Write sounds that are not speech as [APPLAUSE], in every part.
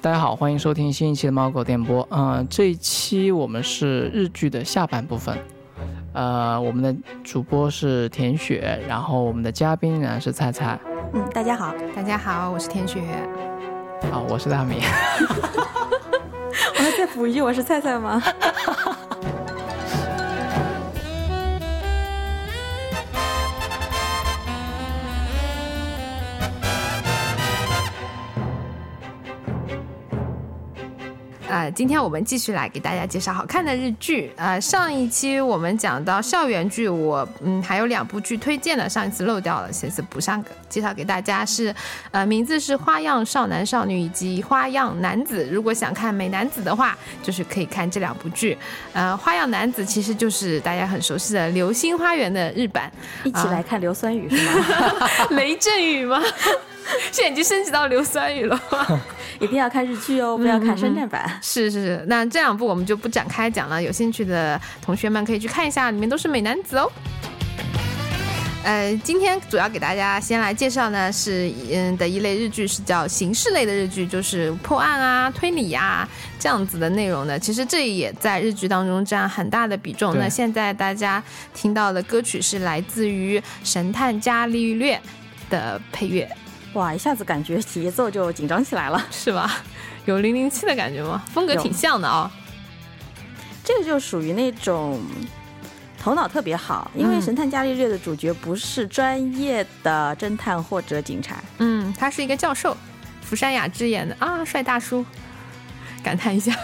大家好，欢迎收听新一期的猫狗电波。嗯、这一期我们是日剧的下半部分。呃，我们的主播是田雪，然后我们的嘉宾呢是菜菜。嗯，大家好，大家好，我是田雪。啊，我是大米。[LAUGHS] 我还再补一句，我是菜菜吗？呃，今天我们继续来给大家介绍好看的日剧。呃，上一期我们讲到校园剧，我嗯还有两部剧推荐的，上一次漏掉了，这次补上介绍给大家是，呃，名字是《花样少男少女》以及《花样男子》。如果想看美男子的话，就是可以看这两部剧。呃，《花样男子》其实就是大家很熟悉的《流星花园》的日版，[LAUGHS] 一起来看硫酸雨是吗？[LAUGHS] [LAUGHS] 雷阵雨吗？[LAUGHS] 现在已经升级到硫酸雨了？[LAUGHS] 一定要看日剧哦，不要看山寨版。是是是，那这两部我们就不展开讲了，有兴趣的同学们可以去看一下，里面都是美男子哦。呃，今天主要给大家先来介绍呢是嗯的一类日剧，是叫刑事类的日剧，就是破案啊、推理啊这样子的内容的。其实这也在日剧当中占很大的比重。那现在大家听到的歌曲是来自于《神探伽利略》的配乐，哇，一下子感觉节奏就紧张起来了。是吧？有零零七的感觉吗？风格挺像的啊、这个就属于那种头脑特别好，因为嗯《神探伽利略》的主角不是专业的侦探或者警察，嗯，他是一个教授，福山雅治演的啊，帅大叔，感叹一下。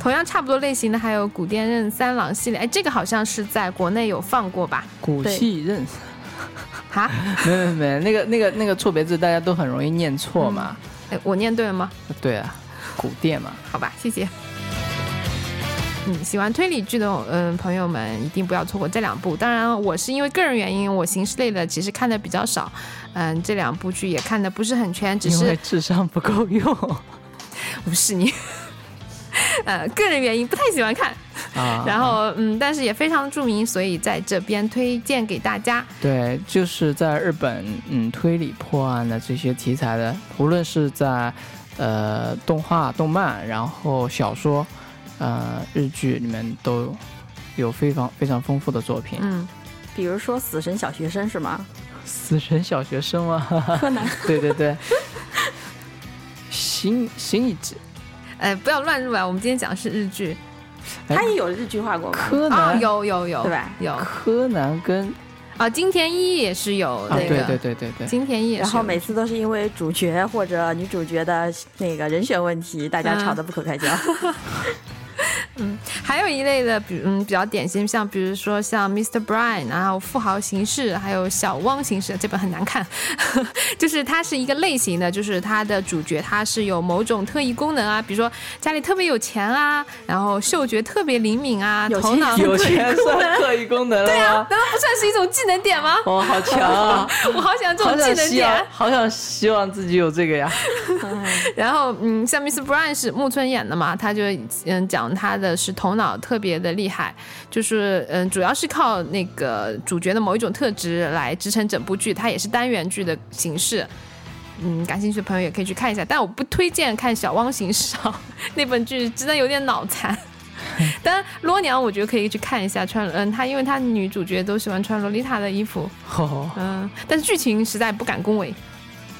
同样差不多类型的还有古殿任三郎系列，哎，这个好像是在国内有放过吧？古戏任，哈，[LAUGHS] 没没没，那个那个那个错别字大家都很容易念错嘛。哎，我念对了吗？对啊，古殿嘛。好吧，谢谢。嗯，喜欢推理剧的嗯朋友们一定不要错过这两部。当然，我是因为个人原因，我刑事类的其实看的比较少，嗯，这两部剧也看的不是很全，只因为是智商不够用 [LAUGHS] 不是你，[LAUGHS] 呃，个人原因不太喜欢看。啊。然后嗯，但是也非常著名，所以在这边推荐给大家。对，就是在日本，嗯，推理破案的这些题材的，无论是在呃动画、动漫，然后小说，呃日剧里面都有非常非常丰富的作品。嗯，比如说《死神小学生》是吗？死神小学生吗？柯南。[LAUGHS] 对对对。新新一季，呃，不要乱入啊！我们今天讲的是日剧哎他也有日剧化过吗？啊、柯南、有有有，对吧有柯南跟啊，金田一也是有啊，那个，对对对对对，金田一。然后每次都是因为主角或者女主角的那个人选问题，大家吵得不可开交。[LAUGHS] 还有一类的，比嗯比较典型，像比如说像 Mr. Brian，然后富豪刑事，还有小汪刑事，这本很难看，[LAUGHS] 就是它是一个类型的，就是它的主角他是有某种特异功能啊，比如说家里特别有钱啊，然后嗅觉特别灵敏啊，头脑有钱算特异功能了吗？难道不算是一种技能点吗？哦，好强啊！[LAUGHS] 我好想这种技能点，。好想希望自己有这个呀。[LAUGHS] 然后，嗯，像 Mr. Brian 是木村演的嘛，他就嗯讲他的是头脑特别的厉害，就是嗯主要是靠那个主角的某一种特质来支撑整部剧，它也是单元剧的形式。嗯，感兴趣的朋友也可以去看一下，但我不推荐看《小汪行事》啊，[LAUGHS] 那本剧真的有点脑残。当然，罗娘我觉得可以去看一下，穿嗯，她因为她女主角都喜欢穿洛丽塔的衣服，哦，嗯，但是剧情实在不敢恭维。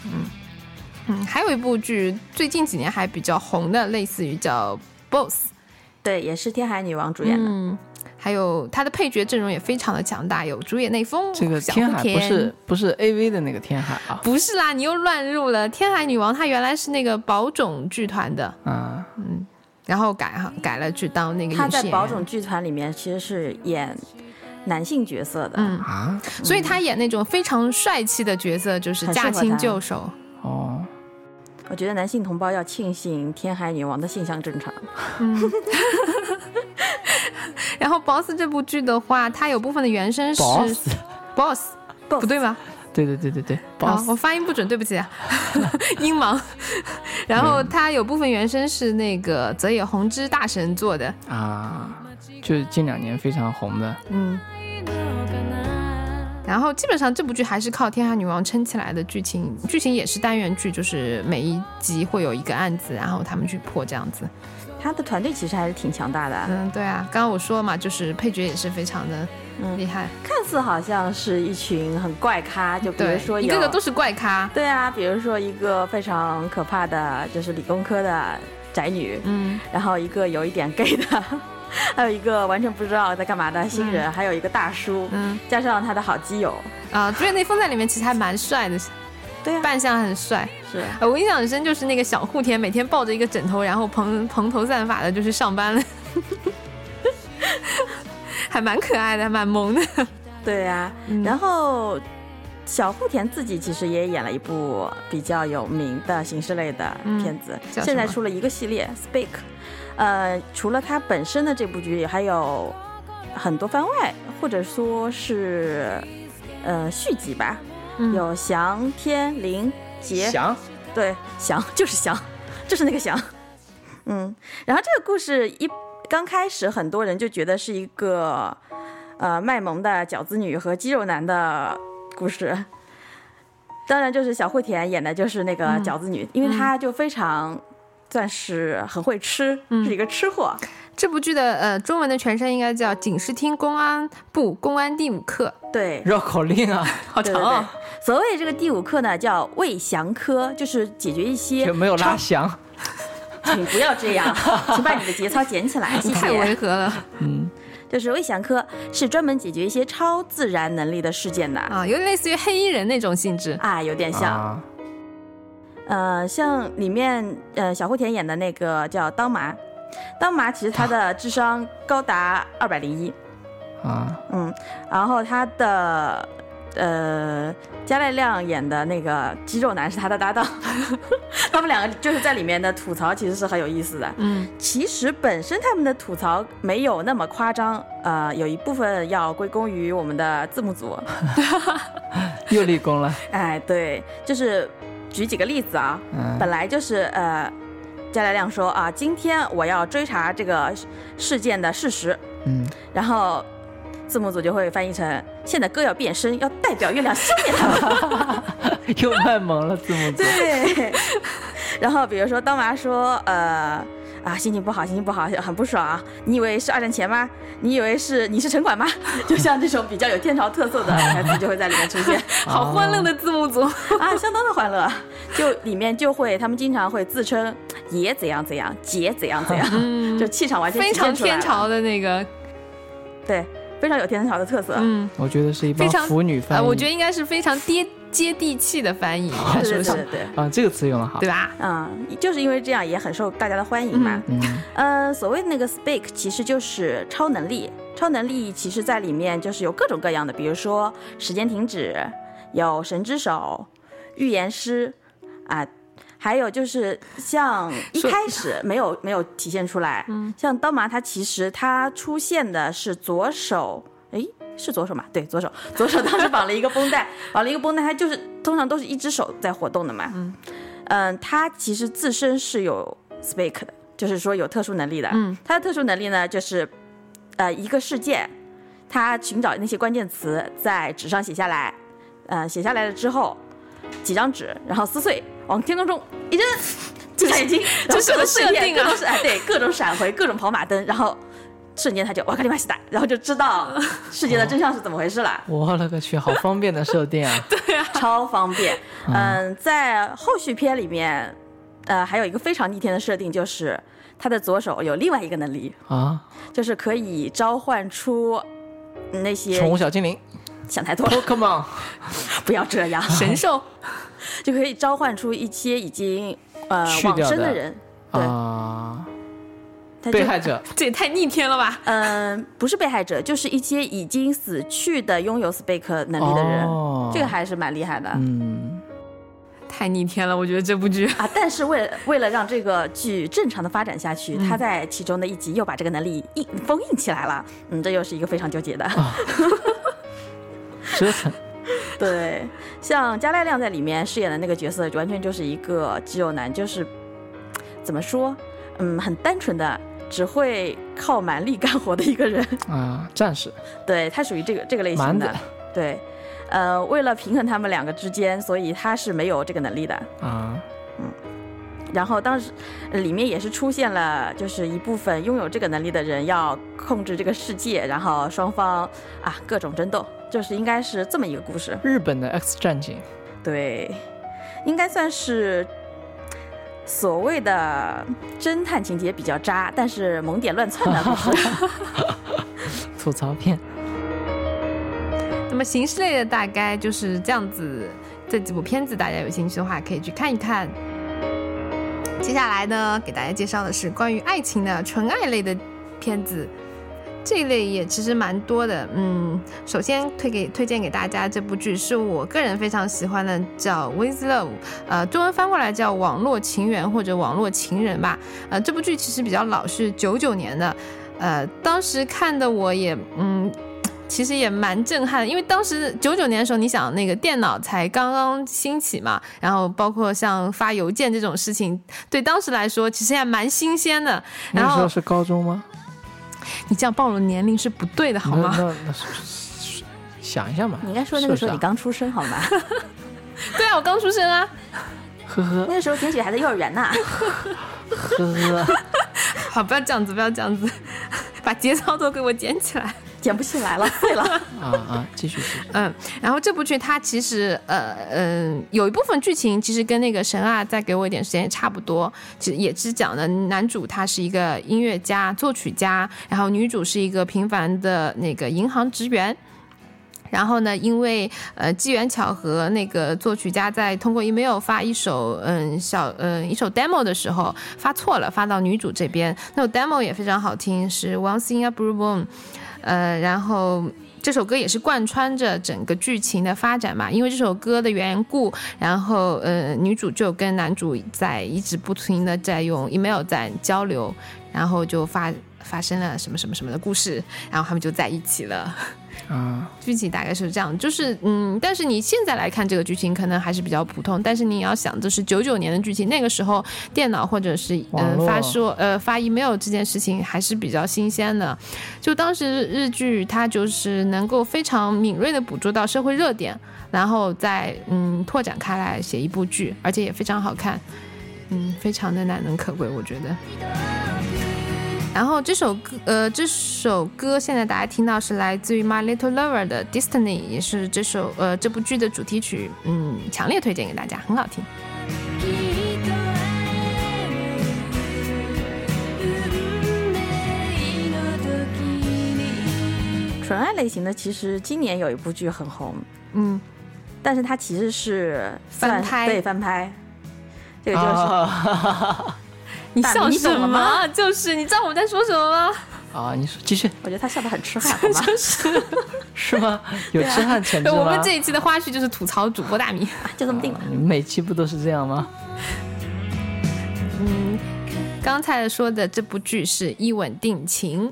嗯嗯，还有一部剧最近几年还比较红的，类似于叫《Boss》，对，也是天海女王主演的。嗯，还有她的配角阵容也非常的强大，有主演内丰、这个小天海不是不是 A V 的那个天海啊？不是啦，你又乱入了。天海女王她原来是那个宝冢剧团的，啊，然后改改了去当那个她在宝冢剧团里面其实是演男性角色的。嗯，啊，所以她演那种非常帅气的角色，就是驾轻就熟。哦，我觉得男性同胞要庆幸天海女王的性向正常。[LAUGHS] 然后《Boss》这部剧的话，它有部分的原声是 Boss Boss，不对吗？对对对对对好，，boss 我发音不准，对不起啊，[LAUGHS] 音盲。然后它有部分原声是那个泽野弘之大神做的，啊，就是近两年非常红的，嗯。然后基本上这部剧还是靠《天下女王》撑起来的剧情，剧情也是单元剧，就是每一集会有一个案子，然后他们去破这样子。他的团队其实还是挺强大的，嗯，对啊，刚刚我说嘛，就是配角也是非常的厉害，看似好像是一群很怪咖，就比如说一个个都是怪咖，对啊，比如说一个非常可怕的，就是理工科的宅女，嗯，然后一个有一点 gay 的，[LAUGHS] 还有一个完全不知道在干嘛的新人，还有一个大叔，嗯，加上他的好基友，啊，朱内丰在里面其实还蛮帅的。对，扮相很帅。是，我印象很深，就是那个小户田每天抱着一个枕头，然后蓬蓬头散发的，就去上班了，[LAUGHS] 还蛮可爱的，还蛮萌的。对呀，然后小户田自己其实也演了一部比较有名的刑事类的片子，现在出了一个系列《Speak》。呃，除了他本身的这部剧，还有很多番外，或者说是呃续集吧。有翔天灵杰，翔，对，翔就是翔，就是那个翔。[LAUGHS] 嗯，然后这个故事一刚开始，很多人就觉得是一个呃卖萌的饺子女和肌肉男的故事。当然，就是小惠田演的就是那个饺子女，因为她就非常算是很会吃，是一个吃货。这部剧的呃中文的全称应该叫《警视厅公安部公安第五课》。对，绕口令啊，好长。所谓这个第五课呢，叫魏祥科，就是解决一些就没有拉翔。[LAUGHS] 请不要这样，[LAUGHS] 请把你的节操捡起来，谢谢。太违和了。嗯，就是魏翔科是专门解决一些超自然能力的事件的啊，有点类似于黑衣人那种性质啊，有点像。呃，像里面呃小户田演的那个叫当麻。当麻其实他的智商高达二百零一，啊，嗯，然后他的呃加濑亮演的那个肌肉男是他的搭档，[LAUGHS] 他们两个就是在里面的吐槽其实是很有意思的，嗯，其实本身他们的吐槽没有那么夸张，呃，有一部分要归功于我们的字幕组，[LAUGHS] 又立功了，哎，对，就是举几个例子啊，本来就是呃。加莱亮说啊，今天我要追查这个事件的事实。嗯，然后字幕组就会翻译成：现在哥要变身，要代表月亮消灭他 [LAUGHS] 又卖萌了，字幕组。对。然后比如说当娃说，呃。啊，心情不好，心情不好，很不爽啊！你以为是二战前吗？你以为是你是城管吗？[LAUGHS] 就像这种比较有天朝特色的台词就会在里面出现，[LAUGHS] 好欢乐的字幕组 [LAUGHS] 啊，相当的欢乐。就里面就会，他们经常会自称爷怎样怎样，姐怎样怎样，就气场完全非常天朝的那个，对，非常有天朝的特色。嗯，我觉得是一帮腐女翻译，我觉得应该是非常爹。接地气的翻译，对对对对，啊，这个词用的好，对吧？嗯，就是因为这样也很受大家的欢迎嘛。嗯，呃，所谓的那个 speak 其实就是超能力，超能力其实在里面就是有各种各样的，比如说时间停止，有神之手，预言师，啊，还有就是像一开始没有没有体现出来，像刀麻他其实他出现的是左手，哎。是左手嘛？对，左手，左手当时绑了一个绷带，绑了一个绷带，他就是通常都是一只手在活动的嘛。嗯，嗯，他其实自身是有 speak 的，就是说有特殊能力的。嗯，他的特殊能力呢，就是呃一个事件，他寻找那些关键词在纸上写下来，呃写下来了之后，几张纸，然后撕碎，往天空中一扔，闭上眼睛，这是个设定啊，都是哎对，各种闪回，各种跑马灯，然后。瞬间他就哇卡里马西达，然后就知道世界的真相是怎么回事了。[LAUGHS] 我勒个去，好方便的设定啊！[LAUGHS] 对啊，超方便。嗯，在后续片里面，呃，还有一个非常逆天的设定，就是他的左手有另外一个能力啊，就是可以召唤出那些宠物小精灵。想太多了，Pokemon，[LAUGHS] 不要这样。神兽就可以召唤出一些已经呃往生的人。对啊。被害者，[LAUGHS] 这也太逆天了吧？嗯，不是被害者，就是一些已经死去的拥有 Speak 能力的人，哦这个还是蛮厉害的。嗯，太逆天了，我觉得这部剧啊。但是为了为了让这个剧正常的发展下去，他在其中的一集又把这个能力印封印起来了。嗯，这又是一个非常纠结的。[LAUGHS] 折腾。对，像加濑亮在里面饰演的那个角色，完全就是一个肌肉男，就是怎么说，嗯，很单纯的。只会靠蛮力干活的一个人。[LAUGHS] 啊，战士，对他属于这个这个类型的，对，呃，为了平衡他们两个之间，所以他是没有这个能力的。啊，然后当时呃里面也是出现了，就是一部分拥有这个能力的人要控制这个世界，然后双方啊各种争斗，就是应该是这么一个故事。日本的 X 战警，对，应该算是所谓的侦探情节比较渣，但是萌点乱窜的故事。吐槽片。那么形式类的大概就是这样子，这几部片子大家有兴趣的话可以去看一看。接下来呢，给大家介绍的是关于爱情的纯爱类的片子，这一类也其实蛮多的。嗯，首先推给推荐给大家这部剧是我个人非常喜欢的，叫《With Love》，呃，中文翻过来叫《网络情缘》或者《网络情人》吧。呃，这部剧其实比较老，是九九年的。呃，当时看的我也嗯。其实也蛮震撼，因为当时九九年的时候，你想那个电脑才刚刚兴起嘛，然后包括像发邮件这种事情，对当时来说其实还蛮新鲜的。然后那时候是高中吗？你这样暴露年龄是不对的，好吗？那那那是想一下嘛。你应该说那个时候你刚出生好吗？[LAUGHS] 对啊，我刚出生啊。呵呵那个时候田雪还在幼儿园呢。呵呵，[LAUGHS] 好，不要这样子，不要这样子，把节操都给我捡起来。捡不起来了，[LAUGHS] 碎了。啊啊，继续继续。嗯，然后这部剧它其实呃嗯、有一部分剧情其实跟那个神啊再给我一点时间也差不多，其实也是讲的男主他是一个音乐家、作曲家，然后女主是一个平凡的那个银行职员。然后呢，因为呃机缘巧合，那个作曲家在通过 email 发一首嗯小嗯一首 demo 的时候发错了，发到女主这边。那首 demo 也非常好听，是 Once in a Blue Moon，呃，然后这首歌也是贯穿着整个剧情的发展嘛，因为这首歌的缘故，然后呃女主就跟男主在一直不停的在用 email 在交流，然后就发发生了什么什么什么的故事，然后他们就在一起了。啊，剧情大概是这样，就是嗯，但是你现在来看这个剧情可能还是比较普通，但是你也要想，这是九九年的剧情，那个时候电脑或者是呃发说呃发 email 这件事情还是比较新鲜的，就当时日剧它就是能够非常敏锐的捕捉到社会热点，然后再嗯拓展开来写一部剧，而且也非常好看，嗯，非常的难能可贵，我觉得。然后这首歌，呃，这首歌现在大家听到是来自于 My Little Lover 的 Destiny，也是这首呃这部剧的主题曲，嗯，强烈推荐给大家，很好听。纯爱类型的，其实今年有一部剧很红，嗯，但是它其实是翻拍对翻拍。这个就是、啊你笑什么？就是你知道我们在说什么吗？啊，你说继续我觉得他笑得很痴汉，好吗？[LAUGHS] 就是 [LAUGHS] 是吗？有痴汉潜质吗？我们这一期的花絮就是吐槽主播大米。就这么定了。你们每期不都是这样吗？嗯，刚才说的这部剧是《一吻定情》，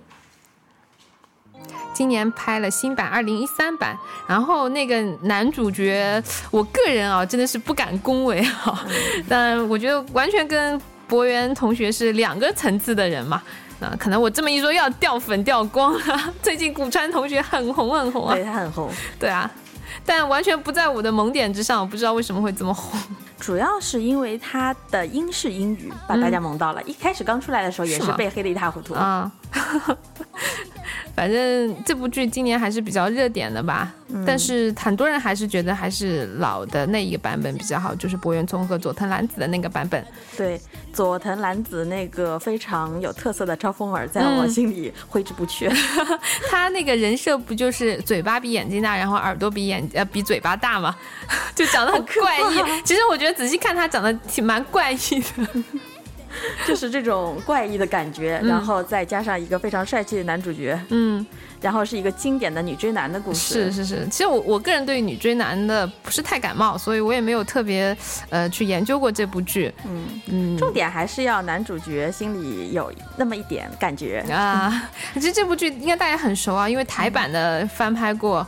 今年拍了新版，二零一三版。然后那个男主角，我个人啊真的是不敢恭维啊，但我觉得完全跟博源同学是两个层次的人嘛。那，可能我这么一说要掉粉掉光了。[LAUGHS] 最近古川同学很红很红啊，对他很红，对啊，但完全不在我的萌点之上，我不知道为什么会这么红。主要是因为他的英式英语把大家萌到了。一开始刚出来的时候也是被黑的一塌糊涂。啊，[LAUGHS] 反正这部剧今年还是比较热点的吧，但是很多人还是觉得还是老的那一个版本比较好，就是柏原聪和佐藤蓝子的那个版本。对，佐藤蓝子那个非常有特色的招风耳，在嗯我心里挥之不去。[LAUGHS] 他那个人设不就是嘴巴比眼睛大，然后耳朵比眼呃比嘴巴大吗？[LAUGHS] 就长得很怪异。其实我觉得仔细看他长得挺蛮怪异的。[LAUGHS] 就是这种怪异的感觉，然后再加上一个非常帅气的男主角，嗯，然后是一个经典的女追男的故事。是是是，其实我我个人对女追男的不是太感冒，所以我也没有特别呃去研究过这部剧。嗯，嗯，重点还是要男主角心里有那么一点感觉。啊，[LAUGHS] 其实这部剧应该大家很熟啊，因为台版的翻拍过，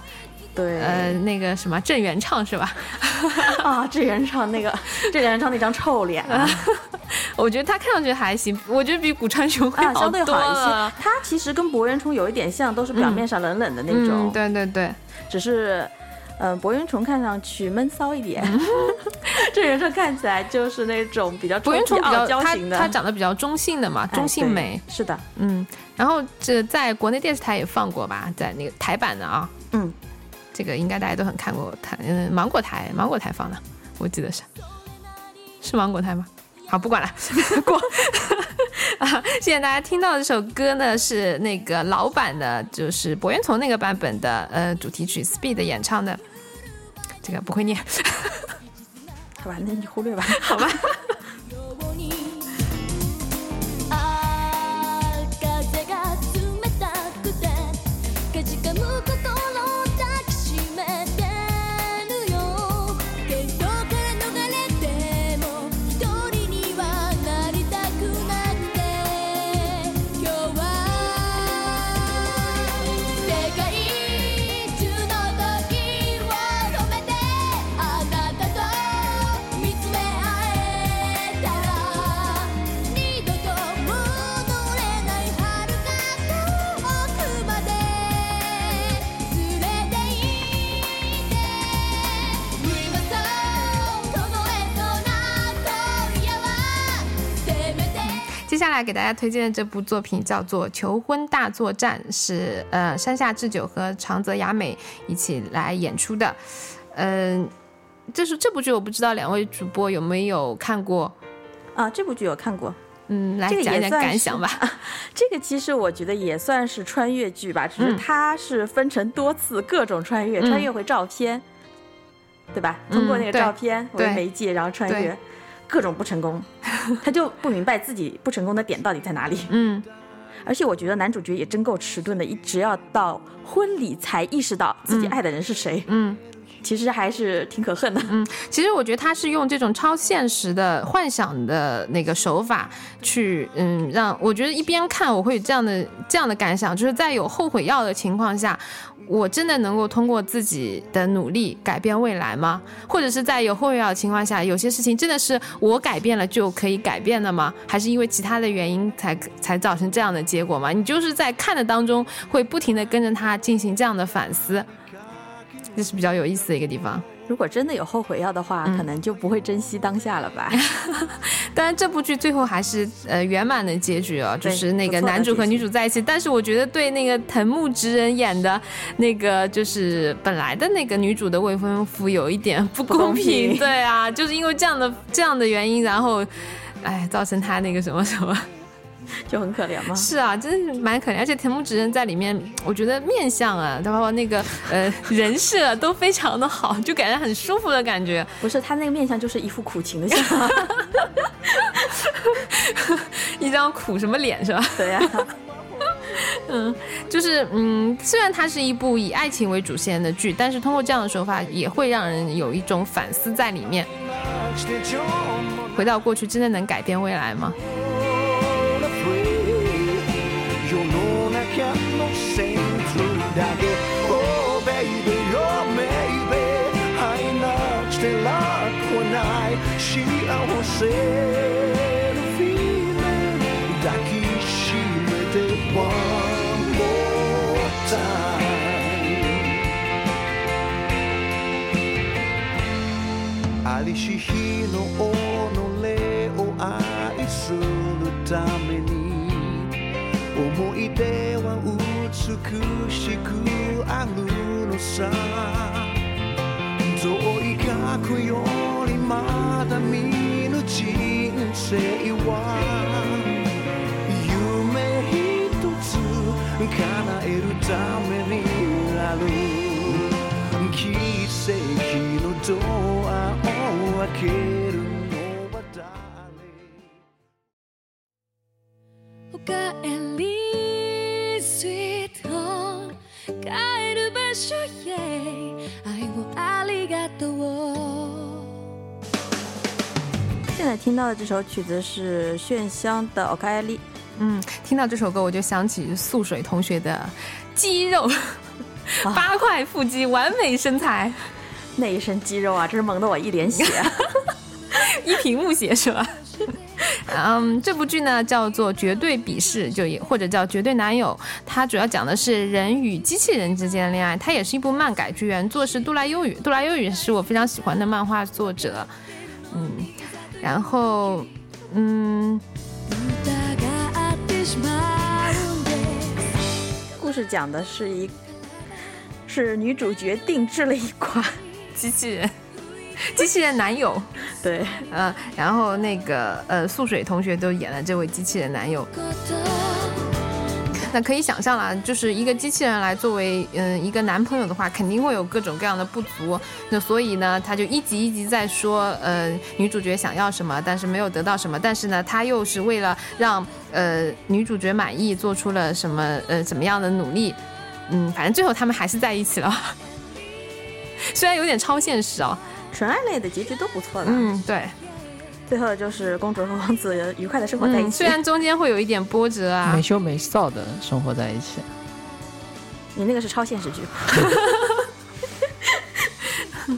对，呃，那个什么郑元畅是吧？[LAUGHS] 啊，郑元畅那个郑元畅那张臭脸啊，[LAUGHS] 我觉得他看上去还行，我觉得比古川雄辉啊，相对好一些。。他其实跟博元崇有一点像，都是表面上冷冷的那种，嗯，对对对，只是。嗯，博云虫看上去闷骚一点，[LAUGHS] 郑元畅看起来就是那种比较博云虫比较他他长得比较中性的嘛，中性美。哎是的，嗯，然后这在国内电视台也放过吧，在那个台版的啊，嗯，这个应该大家都很看过台，嗯，芒果台，芒果台放的，我记得是，是芒果台吗？好，不管了，[LAUGHS] 过。[LAUGHS] 啊，现在大家听到这首歌呢，是那个老版的，就是博元从那个版本的呃主题曲 Speed 演唱的，这个不会念，[LAUGHS] 好吧，那你忽略吧，好吧。下来给大家推荐的这部作品叫做《求婚大作战》，是呃山下智久和长泽雅美一起来演出的。嗯、就是这部剧我不知道两位主播有没有看过？啊，这部剧有看过，嗯，来这个讲一点也算是感想吧。[LAUGHS] 这个其实我觉得也算是穿越剧吧，只是嗯它是分成多次各种穿越，嗯穿越回照片，对吧？嗯通过那个照片为对媒介，然后穿越，各种不成功，[LAUGHS] 他就不明白自己不成功的点到底在哪里。嗯而且我觉得男主角也真够迟钝的，一直要到婚礼才意识到自己嗯爱的人是谁，嗯。其实还是挺可恨的。嗯其实我觉得他是用这种超现实的幻想的那个手法去，嗯，让我觉得一边看我会有这样的这样的感想，就是在有后悔药的情况下，我真的能够通过自己的努力改变未来吗？或者是在有后悔药的情况下，有些事情真的是我改变了就可以改变的吗？还是因为其他的原因才才造成这样的结果吗？你就是在看的当中会不停的跟着他进行这样的反思。这是比较有意思的一个地方。如果真的有后悔药的话，嗯可能就不会珍惜当下了吧。[LAUGHS] 当然，这部剧最后还是呃圆满的结局哦，就是那个男主和女主在一起。但是我觉得对那个藤木直人演的那个就是本来的那个女主的未婚夫有一点不公公平 [LAUGHS] 对啊，就是因为这样的这样的原因，然后哎造成他那个什么什么。[LAUGHS] 就很可怜吗？是啊，真是蛮可怜，而且田木直人在里面，我觉得面相啊，包括那个呃人设都非常的好，就感觉很舒服的感觉。不是他那个面相就是一副苦情的相，[LAUGHS] 一张苦什么脸是吧？对呀、[LAUGHS] 嗯就是嗯，虽然它是一部以爱情为主线的剧，但是通过这样的手法，也会让人有一种反思在里面。回到过去，真的能改变未来吗？スだけ Oh baby, oh baby 愛なくて楽はない幸せの feeling 抱きしめて One more time ありし日の己を愛するために思い出は 美しくあるのさ。遠い過去よりまだ見ぬ人生は。夢一つ叶えるためにある。奇跡のドアを開けるのは誰？おかえり。帰る場所へ愛をありがとう现在听到的这首曲子是炫香的《o k a 丽》，嗯，听到这首歌，我就想起素水同学的肌肉，[LAUGHS] 八块腹肌，完美身材，那一身肌肉啊，真是萌得我一脸血。[LAUGHS] 一屏幕血是吧？ 嗯，这部剧呢叫做《绝对鄙视》，就也或者叫《绝对男友》，它主要讲的是人与机器人之间的恋爱。它也是一部漫改剧，原作是杜拉优语，杜拉优语是我非常喜欢的漫画作者。嗯，然后嗯，疑ってしまうんです故事讲的是一是女主角定制了一款，机器人， [LAUGHS] 机器人男友，对，嗯，然后那个呃素水同学都演了这位机器人男友。那可以想象啦，就是一个机器人来作为嗯一个男朋友的话，肯定会有各种各样的不足。那所以呢，他就一集一集在说，呃，女主角想要什么，但是没有得到什么，但是呢，他又是为了让呃女主角满意，做出了什么呃怎么样的努力。嗯，反正最后他们还是在一起了，[LAUGHS] 虽然有点超现实哦。纯爱类的结局都不错的。嗯，对，最后就是公主和王子愉快的生活在一嗯，起。虽然中间会有一点波折啊没，羞没臊的生活在一起。你那个是超现实剧，[LAUGHS]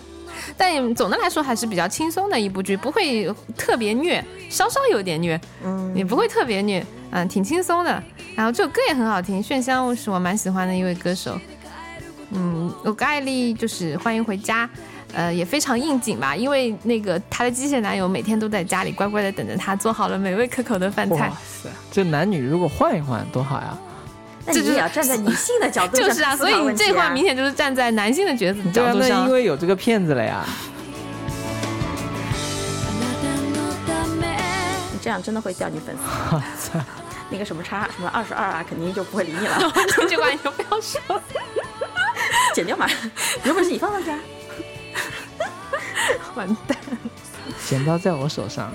但总的来说还是比较轻松的一部剧，不会特别虐，稍稍有点虐，嗯，也不会特别虐，嗯，挺轻松的。然后这首歌也很好听，炫香是我蛮喜欢的一位歌手。嗯，我盖丽就是欢迎回家，呃，也非常应景吧，因为那个她的机械男友每天都在家里乖乖的等着她，做好了美味可口的饭菜哇。塞，这男女如果换一换多好呀！那这就是你也要站在女性的角度[LAUGHS] 上就是啊，所以你这话明显就是站在男性的角对啊，角度上那因。为有这个骗子了呀。あなたのため你这样真的会掉你粉丝。[LAUGHS] 那个什么叉什么二十二啊，肯定就不会理你了，[LAUGHS] 这话你就不要说。剪掉嘛。有本事你放上去啊。 [LAUGHS] 完蛋。剪刀在我手上，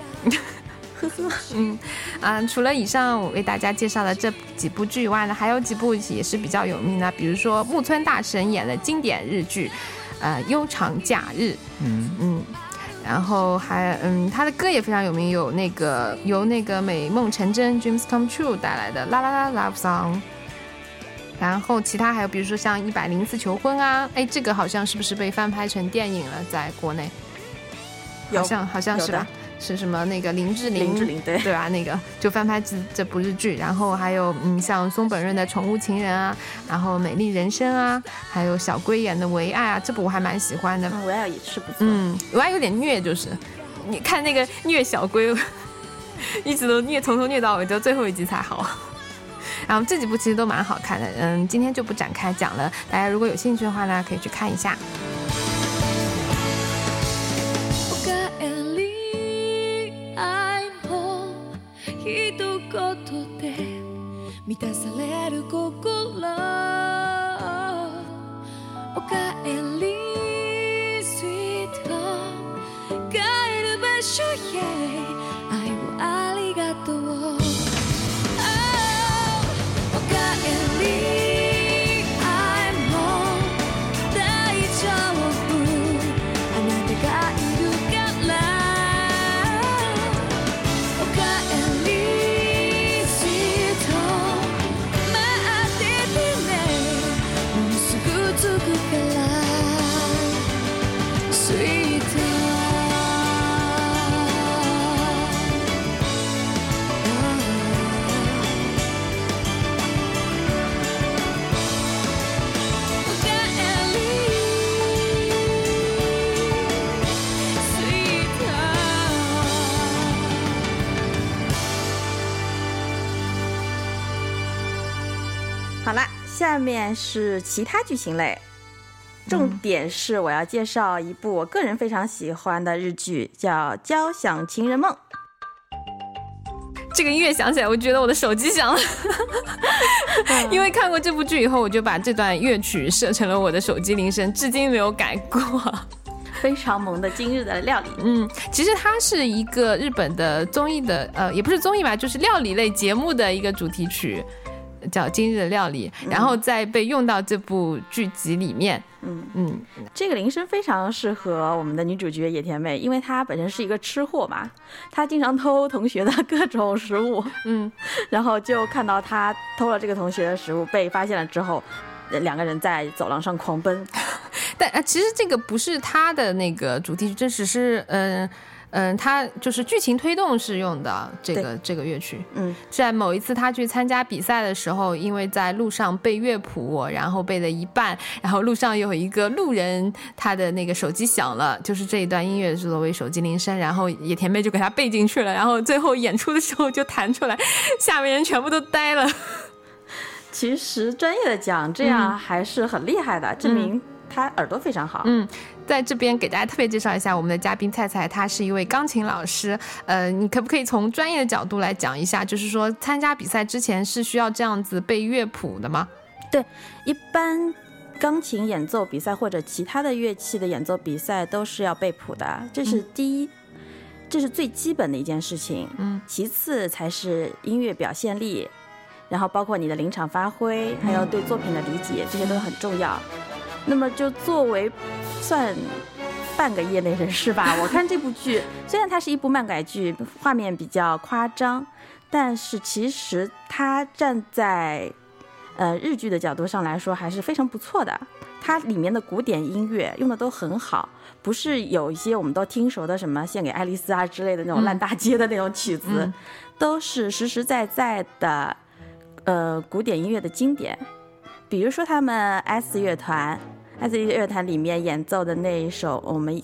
呵 [LAUGHS] 呵嗯啊，除了以上我为大家介绍的这几部剧以外呢，还有几部也是比较有名的，比如说木村大神演的经典日剧，呃，《悠长假日》，嗯，嗯，然后还嗯，他的歌也非常有名，有那个由那个美梦成真 （Dreams Come True） 带来的《啦啦啦 Love Song》。然后其他还有，比如说像《一百零次求婚》啊，哎，这个好像是不是被翻拍成电影了？在国内，好像好像是吧？是什么那个林志玲？林志玲对对吧？那个就翻拍这这部日剧，然后还有嗯，像松本润的《宠物情人》啊，然后《美丽人生》啊，还有小龟演的《唯爱》啊，这部我还蛮喜欢的。嗯，我也也是不错。嗯，唯爱有点虐，就是你看那个虐小龟，一直都虐从头虐到尾，就最后一集才好。然后这几部其实都蛮好看的，嗯，今天就不展开讲了。大家如果有兴趣的话呢，可以去看一下。おかえり愛も一言で満たされる心おかえり sweet home 帰る場所へ愛をありがとう 下面是其他剧情类。重点是我要介绍一部我个人非常喜欢的日剧，叫《交响情人梦》。这个音乐响起来，我觉得我的手机响了，[LAUGHS] 因为看过这部剧以后，我就把这段乐曲设成了我的手机铃声，至今没有改过。[LAUGHS] 非常萌的今日的料理，嗯，其实它是一个日本的综艺的，呃，也不是综艺吧，就是料理类节目的一个主题曲，叫《今日的料理》，然后再被用到这部剧集里面。嗯。嗯，这个铃声非常适合我们的女主角野田妹，因为她本身是一个吃货嘛，她经常偷同学的各种食物，嗯，[LAUGHS] 然后就看到她偷了这个同学的食物被发现了之后，呃两个人在走廊上狂奔，[LAUGHS] 但啊，其实这个不是她的那个主题曲，这只是嗯嗯，他就是剧情推动是用的这个这个乐曲。嗯，在某一次他去参加比赛的时候，因为在路上背乐谱，然后背了一半，然后路上有一个路人，他的那个手机响了，就是这一段音乐是作为手机铃声，然后野田妹就给他背进去了，然后最后演出的时候就弹出来，下面人全部都呆了。[LAUGHS] 其实专业的讲，这样还是很厉害的，证明他耳朵非常好。嗯，在这边给大家特别介绍一下我们的嘉宾菜菜，他是一位钢琴老师。呃，你可不可以从专业的角度来讲一下，就是说参加比赛之前是需要这样子背乐谱的吗？对一般钢琴演奏比赛或者其他的乐器的演奏比赛都是要背谱的，这是第一，这是最基本的一件事情。嗯，其次才是音乐表现力，然后包括你的临场发挥，还有对作品的理解，这些都很重要。那么就作为算半个业内人士吧，我看这部剧 [LAUGHS] 虽然它是一部漫改剧，画面比较夸张，但是其实它站在呃日剧的角度上来说还是非常不错的。它里面的古典音乐用的都很好，不是有一些我们都听熟的什么献给爱丽丝啊之类的那种烂大街的那种曲子，嗯都是实实在在的呃古典音乐的经典。比如说他们 S 乐团，S 乐团里面演奏的那一首，我们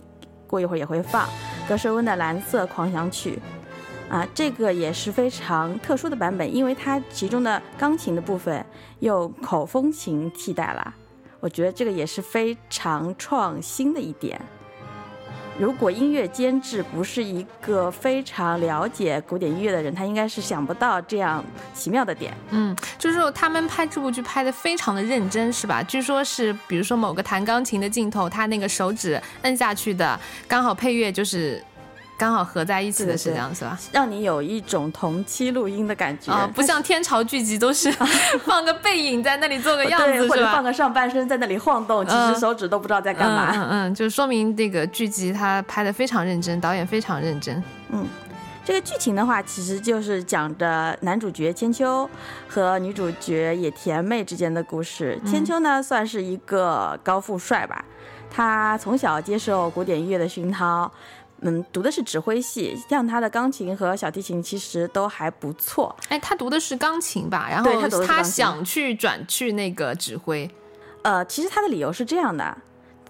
过一会儿也会放格什温的《蓝色狂想曲》。啊，这个也是非常特殊的版本，因为它其中的钢琴的部分用口风琴替代了，我觉得这个也是非常创新的一点。如果音乐监制不是一个非常了解古典音乐的人，他应该是想不到这样奇妙的点。嗯，就是他们拍这部剧拍的非常的认真，是吧？据说是，比如说某个弹钢琴的镜头，他那个手指摁下去的，刚好配乐就是刚好合在一起的，是这样是吧？让你有一种同期录音的感觉啊，不像天朝剧集都是 [LAUGHS] 放个背影在那里做个样，子？或者放个上半身在那里晃动，其嗯实手指都不知道在干嘛。嗯嗯嗯，就说明这个剧集他拍的非常认真，导演非常认真。嗯这个剧情的话，其实就是讲着男主角千秋和女主角野田妹之间的故事。千秋呢，算是一个高富帅吧，他从小接受古典音乐的熏陶，嗯，读的是指挥系，像他的钢琴和小提琴其实都还不错。哎，他读的是钢琴吧？然后对他想去转去那个指挥，呃，其实他的理由是这样的。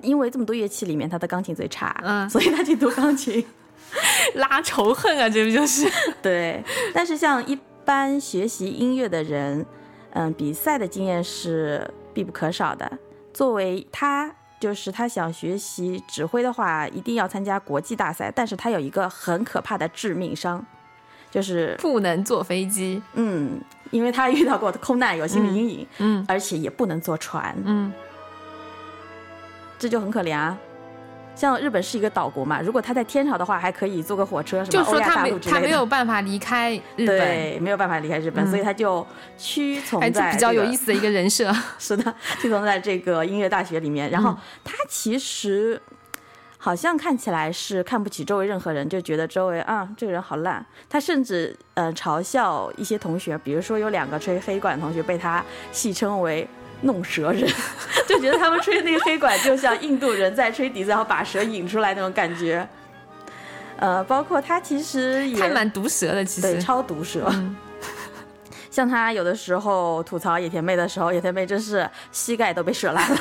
因为这么多乐器里面，他的钢琴最差，嗯所以他去读钢琴。[LAUGHS] 拉仇恨啊，这不就是？[LAUGHS] 对，但是像一般学习音乐的人，嗯，比赛的经验是必不可少的。作为他，就是他想学习指挥的话，一定要参加国际大赛，但是他有一个很可怕的致命伤，就是不能坐飞机。嗯，因为他遇到过空难，有心理阴影，嗯而且也不能坐船，嗯这就很可怜啊。像日本是一个岛国嘛，如果他在天朝的话，还可以坐个火车什么欧亚说他没。他没有办法离开日本，对，没有办法离开日本，嗯所以他就屈从在，这在、比较有意。思的一个人设。[LAUGHS] 是的，屈从在这个音乐大学里面。然后嗯他其实好像看起来是看不起周围任何人，就觉得周围啊这个人好烂。他甚至呃嘲笑一些同学，比如说有两个吹黑管的同学被他戏称为。弄蛇人，[LAUGHS] 就觉得他们吹那个黑管就像印度人在吹笛子，然后把蛇引出来那种感觉。呃，包括他其实也还蛮毒舌的，其实对实。超毒舌。嗯像他有的时候吐槽野田妹的时候，野田妹真是膝盖都被蛇烂了。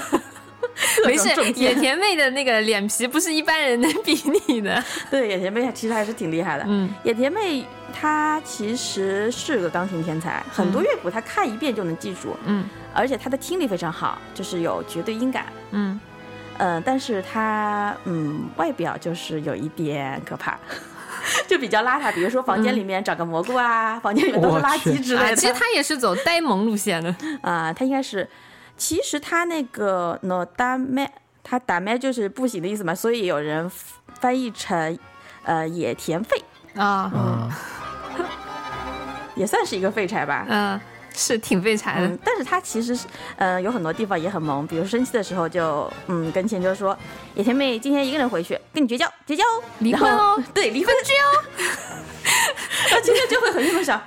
[LAUGHS] 没事野田妹的那个脸皮不是一般人能比拟的。[LAUGHS] 对野田妹其实还是挺厉害的。嗯野田妹她其实是个钢琴天才，很多乐谱她看一遍就能记住，嗯而且她的听力非常好，就是有绝对音感。嗯，呃、但是她嗯外表就是有一点可怕。[LAUGHS] 就比较邋遢，比如说房间里面长个蘑菇啊，房间里面都是垃圾之类啊，的。其实他也是走呆萌路线的。啊、他应该是，其实他那个 no 打麦，他打麦就是不行的意思嘛，所以有人翻译成呃野田废，啊，嗯，[LAUGHS] 也算是一个废柴吧。嗯，是挺废柴的嗯，。但是他其实是，呃，有很多地方也很萌，比如生气的时候就，嗯，跟千秋说，野田妹今天一个人回去，跟你绝交，绝交哦，离婚哦，[LAUGHS] 对，离婚去哦。然后千秋就会很郁闷想，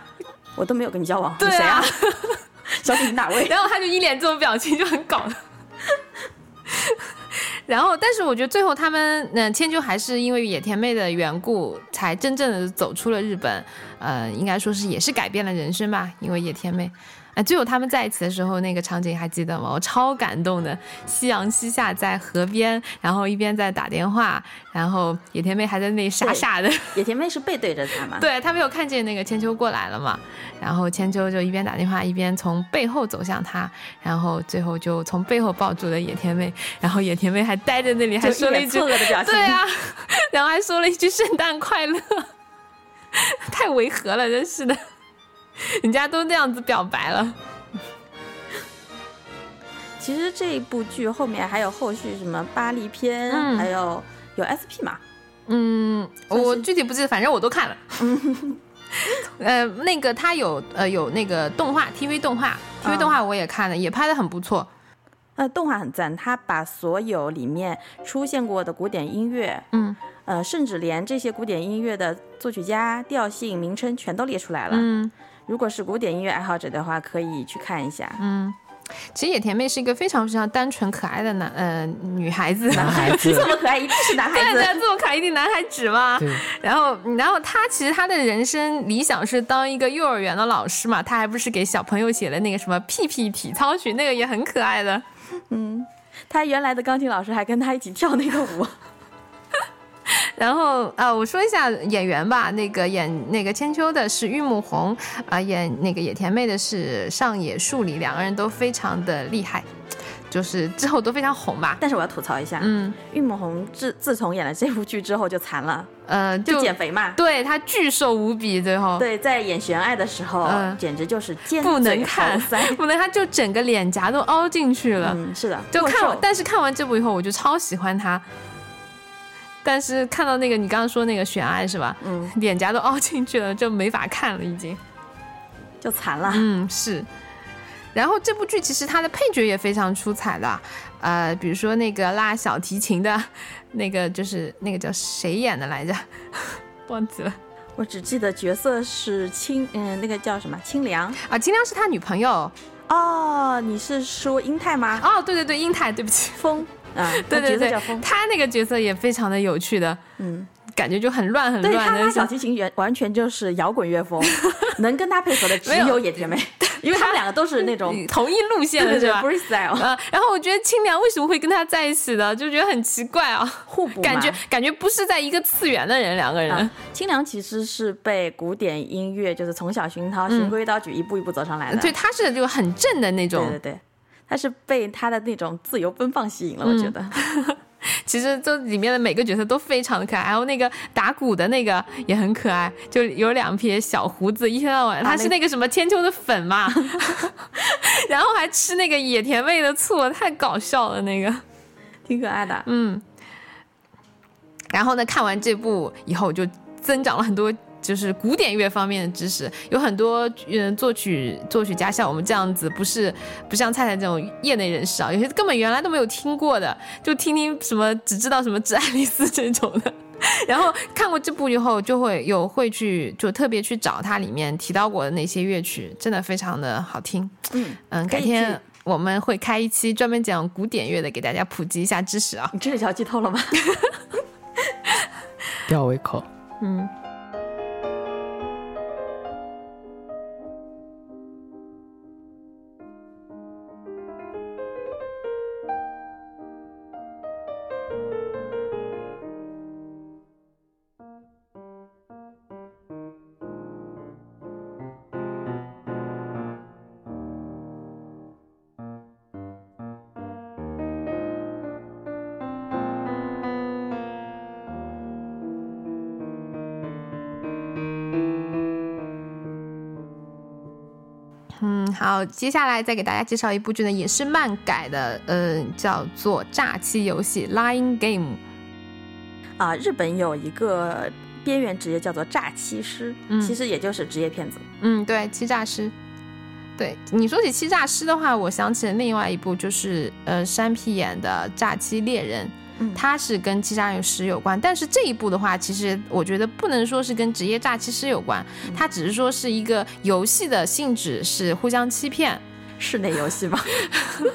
我都没有跟你交往，对你谁啊啊？小姐哪位？[LAUGHS] 然后他就一脸这种表情，就很搞。然后，但是我觉得最后他们，嗯、千秋还是因为野田妹的缘故，才真正的走出了日本。呃，应该说是也是改变了人生吧，因为野田妹。啊，最后他们在一起的时候，那个场景还记得吗？我超感动的，夕阳西下，在河边，然后一边在打电话，然后野田妹还在那里傻傻的。野田妹是背对着他嘛？[LAUGHS] 对他没有看见那个千秋过来了嘛，然后千秋就一边打电话一边从背后走向他，然后最后就从背后抱住了野田妹，然后野田妹还待在那里，还说了一句错愕的表情。对啊，[LAUGHS] 然后还说了一句圣诞快乐，[LAUGHS] 太违和了，真是的，人家都那样子表白了，[LAUGHS] 其实这一部剧后面还有后续，什么巴黎篇，嗯还有有 SP 嘛？嗯，我具体不记得，反正我都看了。[LAUGHS] 呃，那个他有呃有那个动画 TV 动画，TV 嗯动画我也看了，也拍的很不错。呃，动画很赞，他把所有里面出现过的古典音乐，嗯呃，甚至连这些古典音乐的作曲家、调性、名称全都列出来了。嗯如果是古典音乐爱好者的话，可以去看一下。嗯，其实野田妹是一个非常非常单纯可爱的男呃女孩子，男孩子，[LAUGHS] 这么可爱，一定是男孩子。对对，这么可爱一定男孩子嘛。然后，然后他其实他的人生理想是当一个幼儿园的老师嘛，他还不是给小朋友写了那个什么屁屁体操曲，那个也很可爱的。嗯他原来的钢琴老师还跟他一起跳那个舞。然后啊、我说一下演员吧，那个演那个千秋的是玉木宏，啊、演那个野田妹的是上野树里，两个人都非常的厉害，就是之后都非常红吧。但是我要吐槽一下，嗯，玉木宏自自从演了这部剧之后就残了，呃，就减肥嘛。对他巨瘦无比，最后对，在演悬爱的时候，嗯简直就是尖不能看。[LAUGHS] 不能，他就整个脸颊都凹进去了。嗯，是的，就看，但是看完这部以后，我就超喜欢他。但是看到那个你刚刚说那个悬爱是吧？嗯，脸颊都凹进去了，就没法看了已经。就残了。嗯，是。然后这部剧其实它的配角也非常出彩的，呃，比如说那个拉小提琴的，[LAUGHS] 那个就是那个叫谁演的来着？[LAUGHS] 忘记了我只记得角色是清，嗯、那个叫什么清凉。啊，清凉是他女朋友。哦，你是说英泰吗？哦，对对对，英泰，对不起，风，啊，[LAUGHS] 对对对他那个角色也非常的有趣的，嗯，感觉就很乱很乱的小提琴完完全就是摇滚乐风，[LAUGHS] 能跟他配合的只有有。野田妹，[LAUGHS] 因为他们两个都是那种同一路线的是吧？freestyle。呃，然后我觉得清凉为什么会跟他在一起的，就觉得很奇怪啊，互补，感觉感觉不是在一个次元的人，两个人。啊，清凉其实是被古典音乐就是从小熏陶、循规蹈矩一步一步走上来的。对，他是就很正的那种。对，对对，他是被他的那种自由奔放吸引了，嗯我觉得。[LAUGHS] 其实这里面的每个角色都非常的可爱，然后那个打鼓的那个也很可爱，就有两撇小胡子，一天到晚他是那个什么千秋的粉嘛，[LAUGHS] 然后还吃那个野田味的醋，太搞笑了那个。[LAUGHS] 挺可爱的。嗯，然后呢，看完这部以后就增长了很多。就是古典乐方面的知识，有很多嗯作曲作曲家像我们这样子，不是不像菜菜这种业内人士啊，有些根本原来都没有听过的，就听听什么只知道什么致爱丽丝这种的。[LAUGHS] 然后看过这部以后，就会有会去就特别去找它里面提到过的那些乐曲，真的非常的好听。嗯，嗯，改天我们会开一期专门讲古典乐的，给大家普及一下知识啊。你这里就要剧透了吗？[LAUGHS] 吊胃口。嗯。好，接下来再给大家介绍一部剧呢，也是漫改的，呃，叫做《诈欺游戏》（Lying Game）。啊，日本有一个边缘职业叫做诈欺师，嗯其实也就是职业骗子。嗯，对，欺诈师。对你说起欺诈师的话，我想起了另外一部，就是呃山皮演的《诈欺猎人》，嗯它是跟欺诈师有关。但是这一部的话，其实我觉得不能说是跟职业诈欺师有关，它只是说是一个游戏的性质是互相欺骗。室内游戏吧，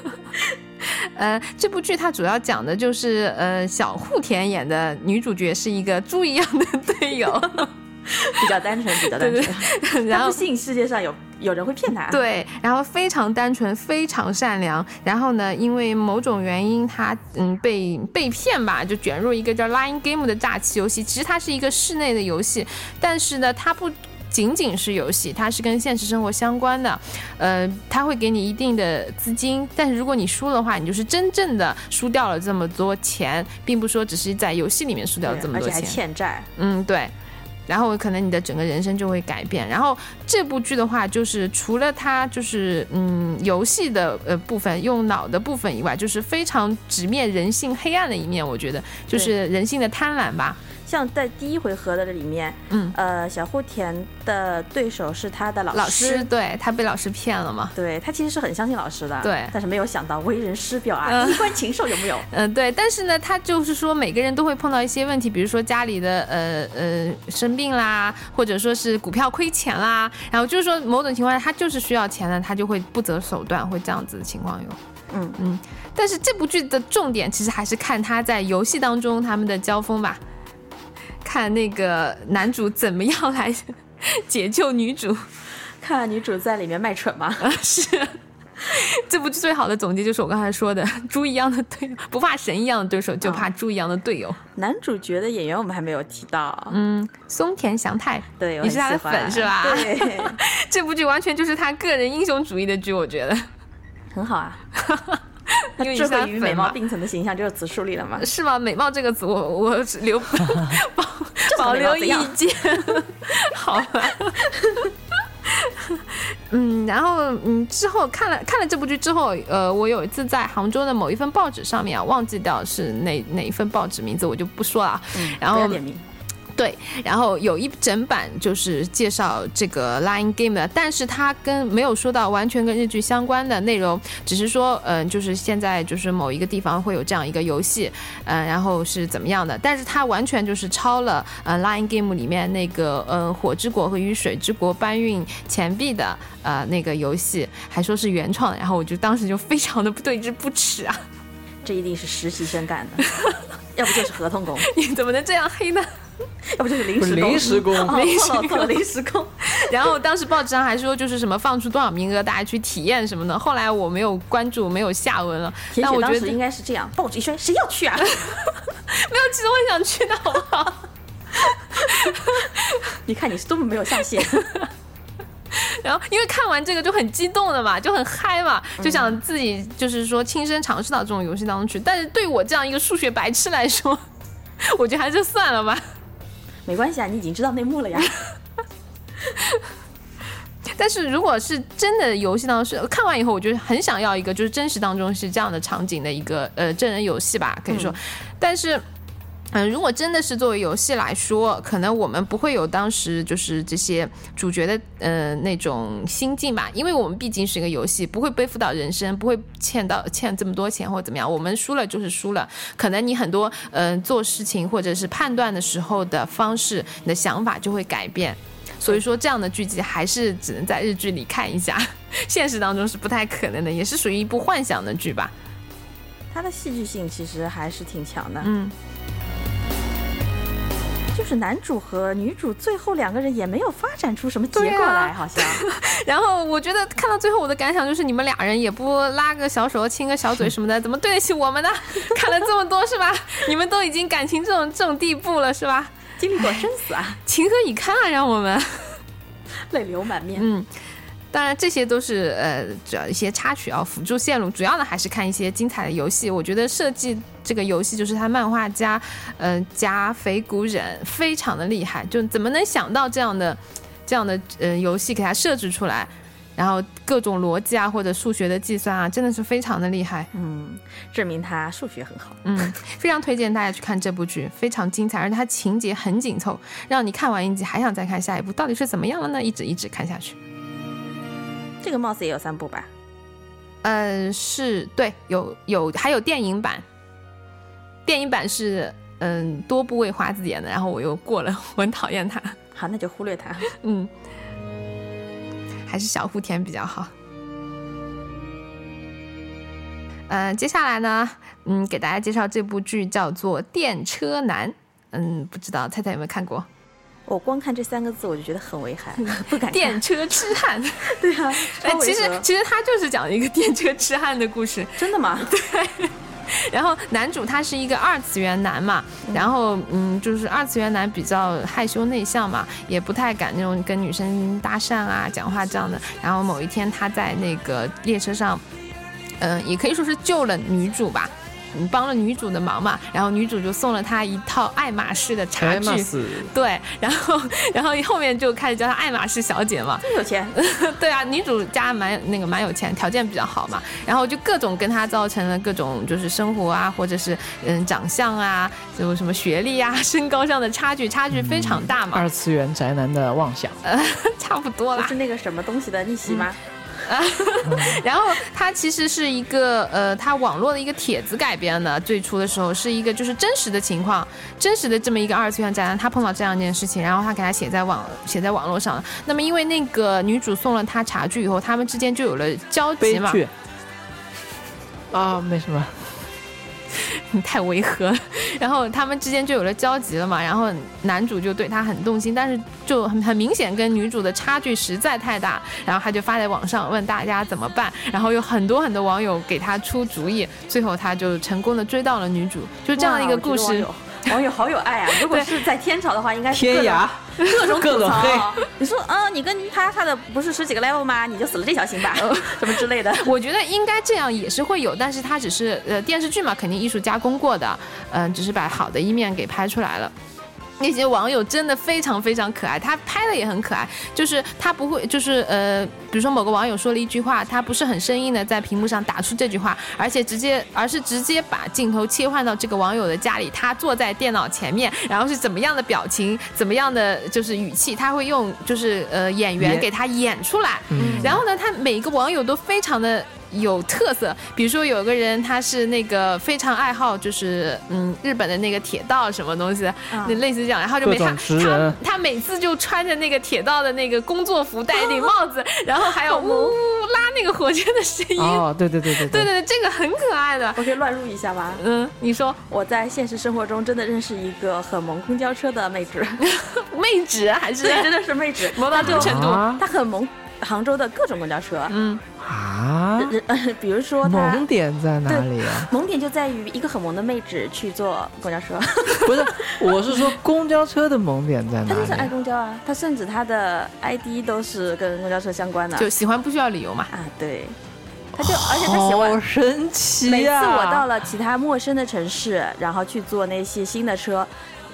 [LAUGHS] 呃，这部剧它主要讲的就是呃，小户田演的女主角是一个猪一样的队友，[LAUGHS] 比较单纯，比较单纯。[LAUGHS] 对，然后他不信世界上有有人会骗他。，对，然后非常单纯，非常善良。然后呢，因为某种原因，他嗯被被骗吧，就卷入一个叫 Line Game 的诈欺游戏。其实它是一个室内的游戏，但是呢，它不。仅仅是游戏，它是跟现实生活相关的，呃，它会给你一定的资金，但是如果你输的话，你就是真正的输掉了这么多钱，并不说只是在游戏里面输掉了这么多钱而且还。欠债。嗯，对。然后可能你的整个人生就会改变。然后这部剧的话，就是除了它就是嗯游戏的呃部分用脑的部分以外，就是非常直面人性黑暗的一面。我觉得就是人性的贪婪吧。像在第一回合的里面，嗯，呃，小户田的对手是他的老老师对他被老师骗了嘛？对他其实是很相信老师的，对。但是没有想到为人师表啊，嗯。衣冠禽兽有没有？[LAUGHS] 嗯、对，但是呢，他就是说每个人都会碰到一些问题，比如说家里的呃呃生病啦，或者说是股票亏钱啦，然后就是说某种情况下他就是需要钱的，他就会不择手段，会这样子的情况有。嗯。嗯，但是这部剧的重点其实还是看他在游戏当中他们的交锋吧，看那个男主怎么样来解救女主。看女主在里面卖蠢吗？[LAUGHS] 是。这部剧最好的总结就是我刚才说的，猪一样的队友，不怕神一样的对手，就怕猪一样的队友。男主角的演员我们还没有提到，嗯，松田翔太，对，你是他的粉是吧？对，[LAUGHS] 这部剧完全就是他个人英雄主义的剧，我觉得。很好啊。[LAUGHS] [LAUGHS] 因为你智慧与美貌，并存的形象就此树立了吗。是吗？美貌这个词我，我是留 [LAUGHS] 保保留意见。好吧。[LAUGHS] 嗯，然后嗯，之后看了看了这部剧之后，呃，我有一次在杭州的某一份报纸上面啊，忘记掉是哪哪一份报纸名字，我就不说了嗯。然后点名，对，然后有一整版就是介绍这个 Line Game 的，但是它跟没有说到完全跟日剧相关的内容，只是说，嗯、就是现在就是某一个地方会有这样一个游戏，嗯、然后是怎么样的，但是它完全就是抄了呃 Line Game 里面那个呃火之国和与水之国搬运钱币的呃那个游戏，还说是原创，然后我就当时就非常的不对之不耻啊，这一定是实习生干的，[LAUGHS] 要不就是合同工，你怎么能这样黑呢？[LAUGHS] 要不就是临时工。临时工哦临时错了错了，临时工。[LAUGHS] 然后当时报纸上还说就是什么放出多少名额大家去体验什么的，后来我没有关注，没有下文了。铁但我觉得应该是这样，报纸一宣，谁要去啊？[LAUGHS] 没有，其实我很想去的，好不好？你看你是多么没有下限。然后因为看完这个就很激动的嘛，就很嗨嘛，就想自己就是说亲身尝试到这种游戏当中去。但是对我这样一个数学白痴来说，我觉得还是算了吧。没关系啊，你已经知道内幕了呀。[LAUGHS] 但是如果是真的游戏当中是看完以后，我就很想要一个就是真实当中是这样的场景的一个呃真人游戏吧，可以说。但是。嗯，如果真的是作为游戏来说，可能我们不会有当时就是这些主角的呃那种心境吧，因为我们毕竟是一个游戏，不会背负到人生，不会欠到欠这么多钱或者怎么样，我们输了就是输了。可能你很多嗯、呃做事情或者是判断的时候的方式，你的想法就会改变。所以说，这样的剧集还是只能在日剧里看一下，[LAUGHS] 现实当中是不太可能的，也是属于一部幻想的剧吧。它的戏剧性其实还是挺强的，嗯，就是男主和女主最后两个人也没有发展出什么结果来，好像。[LAUGHS] 然后我觉得看到最后，我的感想就是，你们俩人也不拉个小手、亲个小嘴什么的，怎么对得起我们呢？[LAUGHS] 看了这么多是吧？你们都已经感情这种这种地步了是吧？经历过生死啊，情何以堪啊，让我们。泪流满面。嗯，当然这些都是呃主要一些插曲啊，辅助线路，主要呢还是看一些精彩的游戏。我觉得设计这个游戏就是他漫画家，呃加肥谷忍非常的厉害，就怎么能想到这样的这样的呃游戏给它设置出来，然后各种逻辑啊或者数学的计算啊，真的是非常的厉害。嗯，证明他数学很好。嗯，非常推荐大家去看这部剧，非常精彩，而且它情节很紧凑，让你看完一集还想再看下一部，到底是怎么样了呢？一直一直看下去。这个貌似也有三部吧？嗯，是对，有有还有电影版，电影版是嗯多部未花子演的，然后我又过了，[LAUGHS] 我很讨厌他，[LAUGHS] 好，那就忽略他。[LAUGHS] 嗯，还是小户田比较好。嗯、接下来呢，嗯，给大家介绍这部剧叫做《电车男》。嗯，不知道菜菜有没有看过？我光看这三个字我就觉得很危害，[LAUGHS] 不敢。电车痴汉。[LAUGHS] 对啊，哎其实其实他就是讲一个电车痴汉的故事。[LAUGHS] 真的吗？对然后男主他是一个二次元男嘛，然后嗯，就是二次元男比较害羞内向嘛，也不太敢那种跟女生搭讪啊、讲话这样的。然后某一天他在那个列车上，嗯、也可以说是救了女主吧。嗯帮了女主的忙嘛，然后女主就送了他一套爱马仕的茶具，对，然后 [LAUGHS] 然后后面就开始叫她爱马仕小姐嘛，这么有钱，[LAUGHS] 对啊，女主家蛮那个蛮有钱，条件比较好嘛，然后就各种跟她造成了各种就是生活啊，或者是嗯长相啊，就什么学历啊、[LAUGHS] 身高上的差距，差距非常大嘛，二次元宅男的妄想。差不多啦不是。那个什么东西的逆袭吗？[LAUGHS] 然后它其实是一个呃，它网络的一个帖子改编的，最初的时候是一个就是真实的情况，真实的这么一个二次元宅男，他碰到这样一件事情，然后他给他写在网写在网络上了。那么因为那个女主送了他茶具以后，他们之间就有了交集嘛。悲剧啊，没什么。你 [LAUGHS] 太违和了。然后他们之间就有了交集了嘛，然后男主就对她很动心，但是就很很明显跟女主的差距实在太大，然后他就发在网上问大家怎么办，然后有很多很多网友给他出主意，最后他就成功的追到了女主，就这样一个故事。网友好有爱啊！[LAUGHS] 如果是在天朝的话，应该是天涯 [LAUGHS] 各种吐各种黑。[LAUGHS] 你说，嗯，你跟他差的不是十几个 level 吗？你就死了这条心吧，什么之类的。我觉得应该这样也是会有，但是他只是呃电视剧嘛，肯定艺术加工过的，嗯、只是把好的一面给拍出来了。那些网友真的非常非常可爱，他拍的也很可爱，就是他不会，就是呃，比如说某个网友说了一句话，他不是很生硬的在屏幕上打出这句话，而且直接，而是直接把镜头切换到这个网友的家里，他坐在电脑前面，然后是怎么样的表情，怎么样的就是语气，他会用就是呃演员给他演出来，然后呢，他每一个网友都非常的。有特色，比如说有个人他是那个非常爱好，就是嗯日本的那个铁道什么东西的，那类似这样，然后就没他他他每次就穿着那个铁道的那个工作服，戴一顶帽子，[LAUGHS] 然后还有呜呜呜拉那个火箭的声音，哦，对对对对对。对对，这个很可爱的。我可以乱入一下吗？嗯，你说。我在现实生活中真的认识一个很萌公交车的妹纸，[LAUGHS] 妹纸还是？对，真的是妹纸，萌到这个程度？啊。她很萌杭州的各种公交车，嗯，啊，[LAUGHS] 比如说她萌点在哪里啊？萌点就在于一个很萌的妹纸去坐公交车，[LAUGHS] 不是，我是说公交车的萌点在哪他就是爱？公交啊，他甚至他的 ID 都是跟公交车相关的，就喜欢不需要理由嘛。啊对，他就而且他喜欢好神奇每次！我到了其他陌生的城市，然后去坐那些新的车，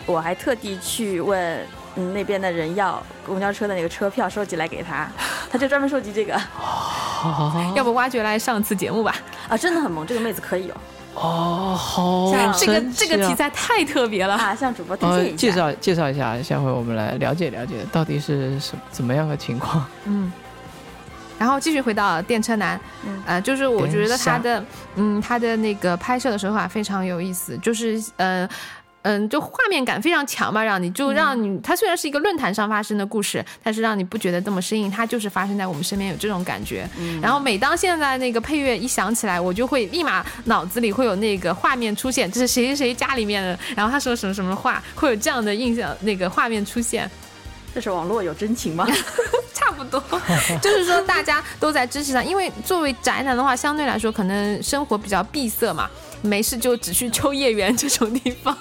我还特地去问嗯那边的人要公交车的那个车票，收集来给他，他就专门收集这个哦要不挖掘来上次节目吧？啊，真的很萌，这个妹子可以有哦，好像这个这个题材太特别了。啊，向主播推呃，荐一下。介绍介绍一下，下回我们来了解了解到底是什怎么样的情况。嗯，然后继续回到电车男，嗯呃，就是我觉得他的，嗯，他的那个拍摄的手法非常有意思，就是呃。嗯，就画面感非常强吧，让你就让你，它虽然是一个论坛上发生的故事，但是让你不觉得这么生硬，它就是发生在我们身边，有这种感觉。然后每当现在那个配乐一响起来，我就会立马脑子里会有那个画面出现，这是谁谁谁家里面的，然后他说什么什么话，会有这样的印象，那个画面出现。这是网络有真情吗？[LAUGHS] 差不多，就是说大家都在支持他，因为作为宅男的话，相对来说可能生活比较闭塞嘛，没事就只去秋叶原这种地方。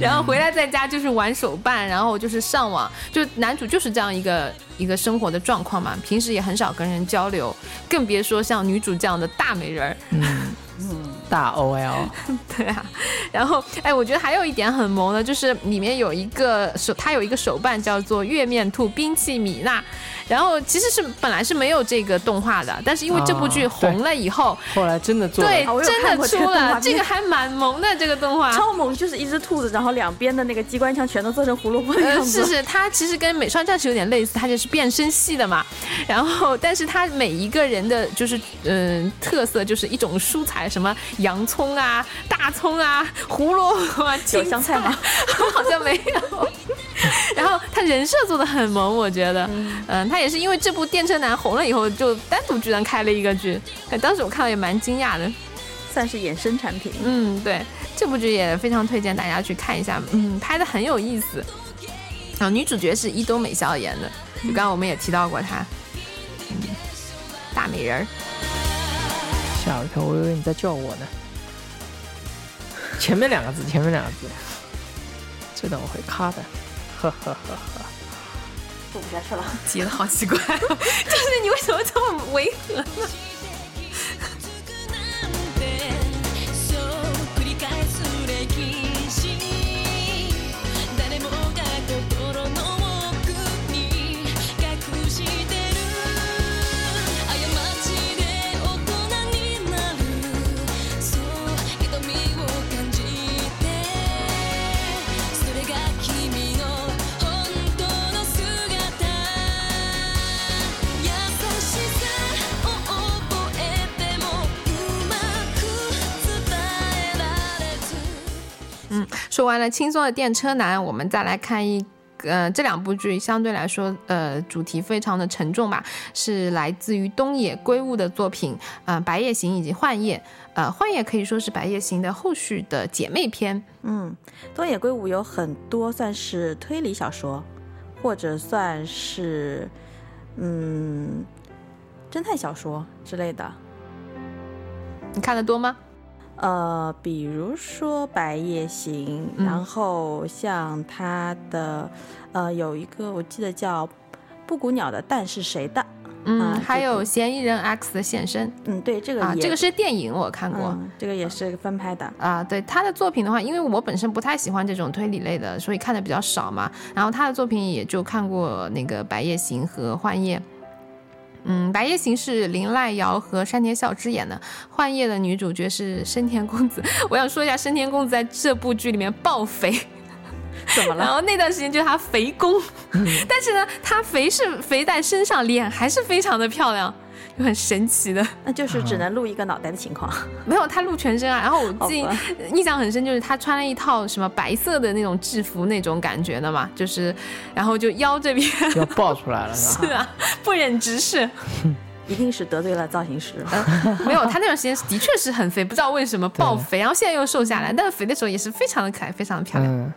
然后回来在家就是玩手办，然后就是上网，就男主就是这样一个一个生活的状况嘛，平时也很少跟人交流，更别说像女主这样的大美人儿。嗯，大 OL [LAUGHS] 对啊，然后哎，我觉得还有一点很萌的，就是里面有一个手，它有一个手办叫做月面兔兵器米娜，然后其实是本来是没有这个动画的，但是因为这部剧红了以后，后来真的做了对真的出了，这个还蛮萌的这个动画。超萌，就是一只兔子，然后两边的那个机关枪全都做成胡萝卜的样呃，子。是是，它其实跟美少女战士有点类似，它就是变身系的嘛。然后，但是它每一个人的就是嗯、特色就是一种蔬菜，什么洋葱啊、大葱啊、胡萝卜啊、[LAUGHS] 有青香菜吗？[LAUGHS] 好像没有。然后他人设做的很萌，我觉得，嗯，他也是因为这部《电车男》红了以后，就单独居然开了一个剧，哎，当时我看到也蛮惊讶的。算是衍生产品。嗯，对，这部剧也非常推荐大家去看一下，嗯，拍的很有意思。然后，女主角是伊东美孝演的，就刚刚我们也提到过她，嗯，大美人儿。吓我一跳，我以为你在叫我呢。前面两个字，前面两个字，这段我会卡的，呵呵呵呵。做不下去了。接的好奇怪，就是你为什么这么违和呢？说完了轻松的电车男，我们再来看一。呃，这两部剧相对来说，呃，主题非常的沉重吧，是来自于东野圭吾的作品，呃，《白夜行》以及《幻夜》。呃，《幻夜》可以说是《白夜行》的后续的姐妹篇。嗯，东野圭吾有很多算是推理小说，或者算是嗯侦探小说之类的。你看的多吗？呃，比如说《白夜行》嗯然后像他的呃有一个我记得叫《布谷鸟的蛋是谁的》，嗯，啊还有嫌疑人 X 的现身嗯，对，这个啊，也这个是电影，我看过。嗯，这个也是翻拍的。啊，对他的作品的话，因为我本身不太喜欢这种推理类的，所以看的比较少嘛。然后他的作品也就看过那个《白夜行》和《幻夜》。嗯，《白夜行》是林濑遥和山田孝之演的，《幻夜》的女主角是深田恭子。[LAUGHS] 我想说一下，深田恭子在这部剧里面爆肥，怎么了？[LAUGHS] 然后那段时间就是她肥攻，[LAUGHS] 但是呢，她肥是肥在身上，脸还是非常的漂亮，就很神奇的。那就是只能露一个脑袋的情况。[LAUGHS] 没有，他露全身啊。然后我记 [LAUGHS] 印象很深，就是他穿了一套什么白色的那种制服那种感觉的嘛，就是，然后就腰这边 [LAUGHS] 要爆出来了是吧？是啊，不忍直视。一定是得罪了造型师。没有，他那段时间的确是很肥，不知道为什么爆肥，然后现在又瘦下来，但是肥的时候也是非常的可爱，非常的漂亮。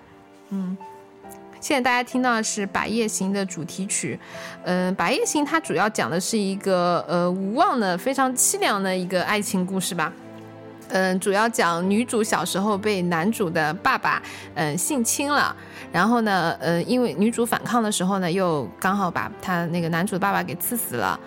嗯，现在大家听到的是《白夜行》的主题曲，嗯、白夜行》它主要讲的是一个呃无望的、非常凄凉的一个爱情故事吧。嗯，主要讲女主小时候被男主的爸爸嗯性侵了，然后呢，呃，因为女主反抗的时候呢，又刚好把她那个男主的爸爸给刺死了，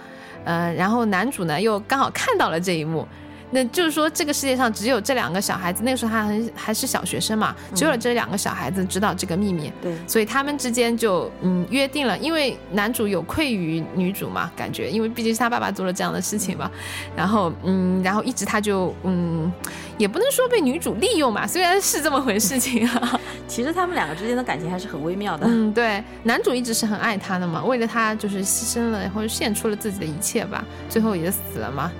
嗯，然后男主呢又刚好看到了这一幕，那就是说这个世界上只有这两个小孩子，那个时候他很还是小学生嘛，只有这两个小孩子知道这个秘密，对，所以他们之间就嗯约定了，因为男主有愧于女主嘛，感觉因为毕竟是他爸爸做了这样的事情嘛，然后嗯，然后一直他就嗯，也不能说被女主利用嘛，虽然是这么回事情啊，[LAUGHS] 其实他们两个之间的感情还是很微妙的。嗯，对，男主一直是很爱她的嘛，为了她就是牺牲了或者献出了自己的一切吧，最后也死了嘛，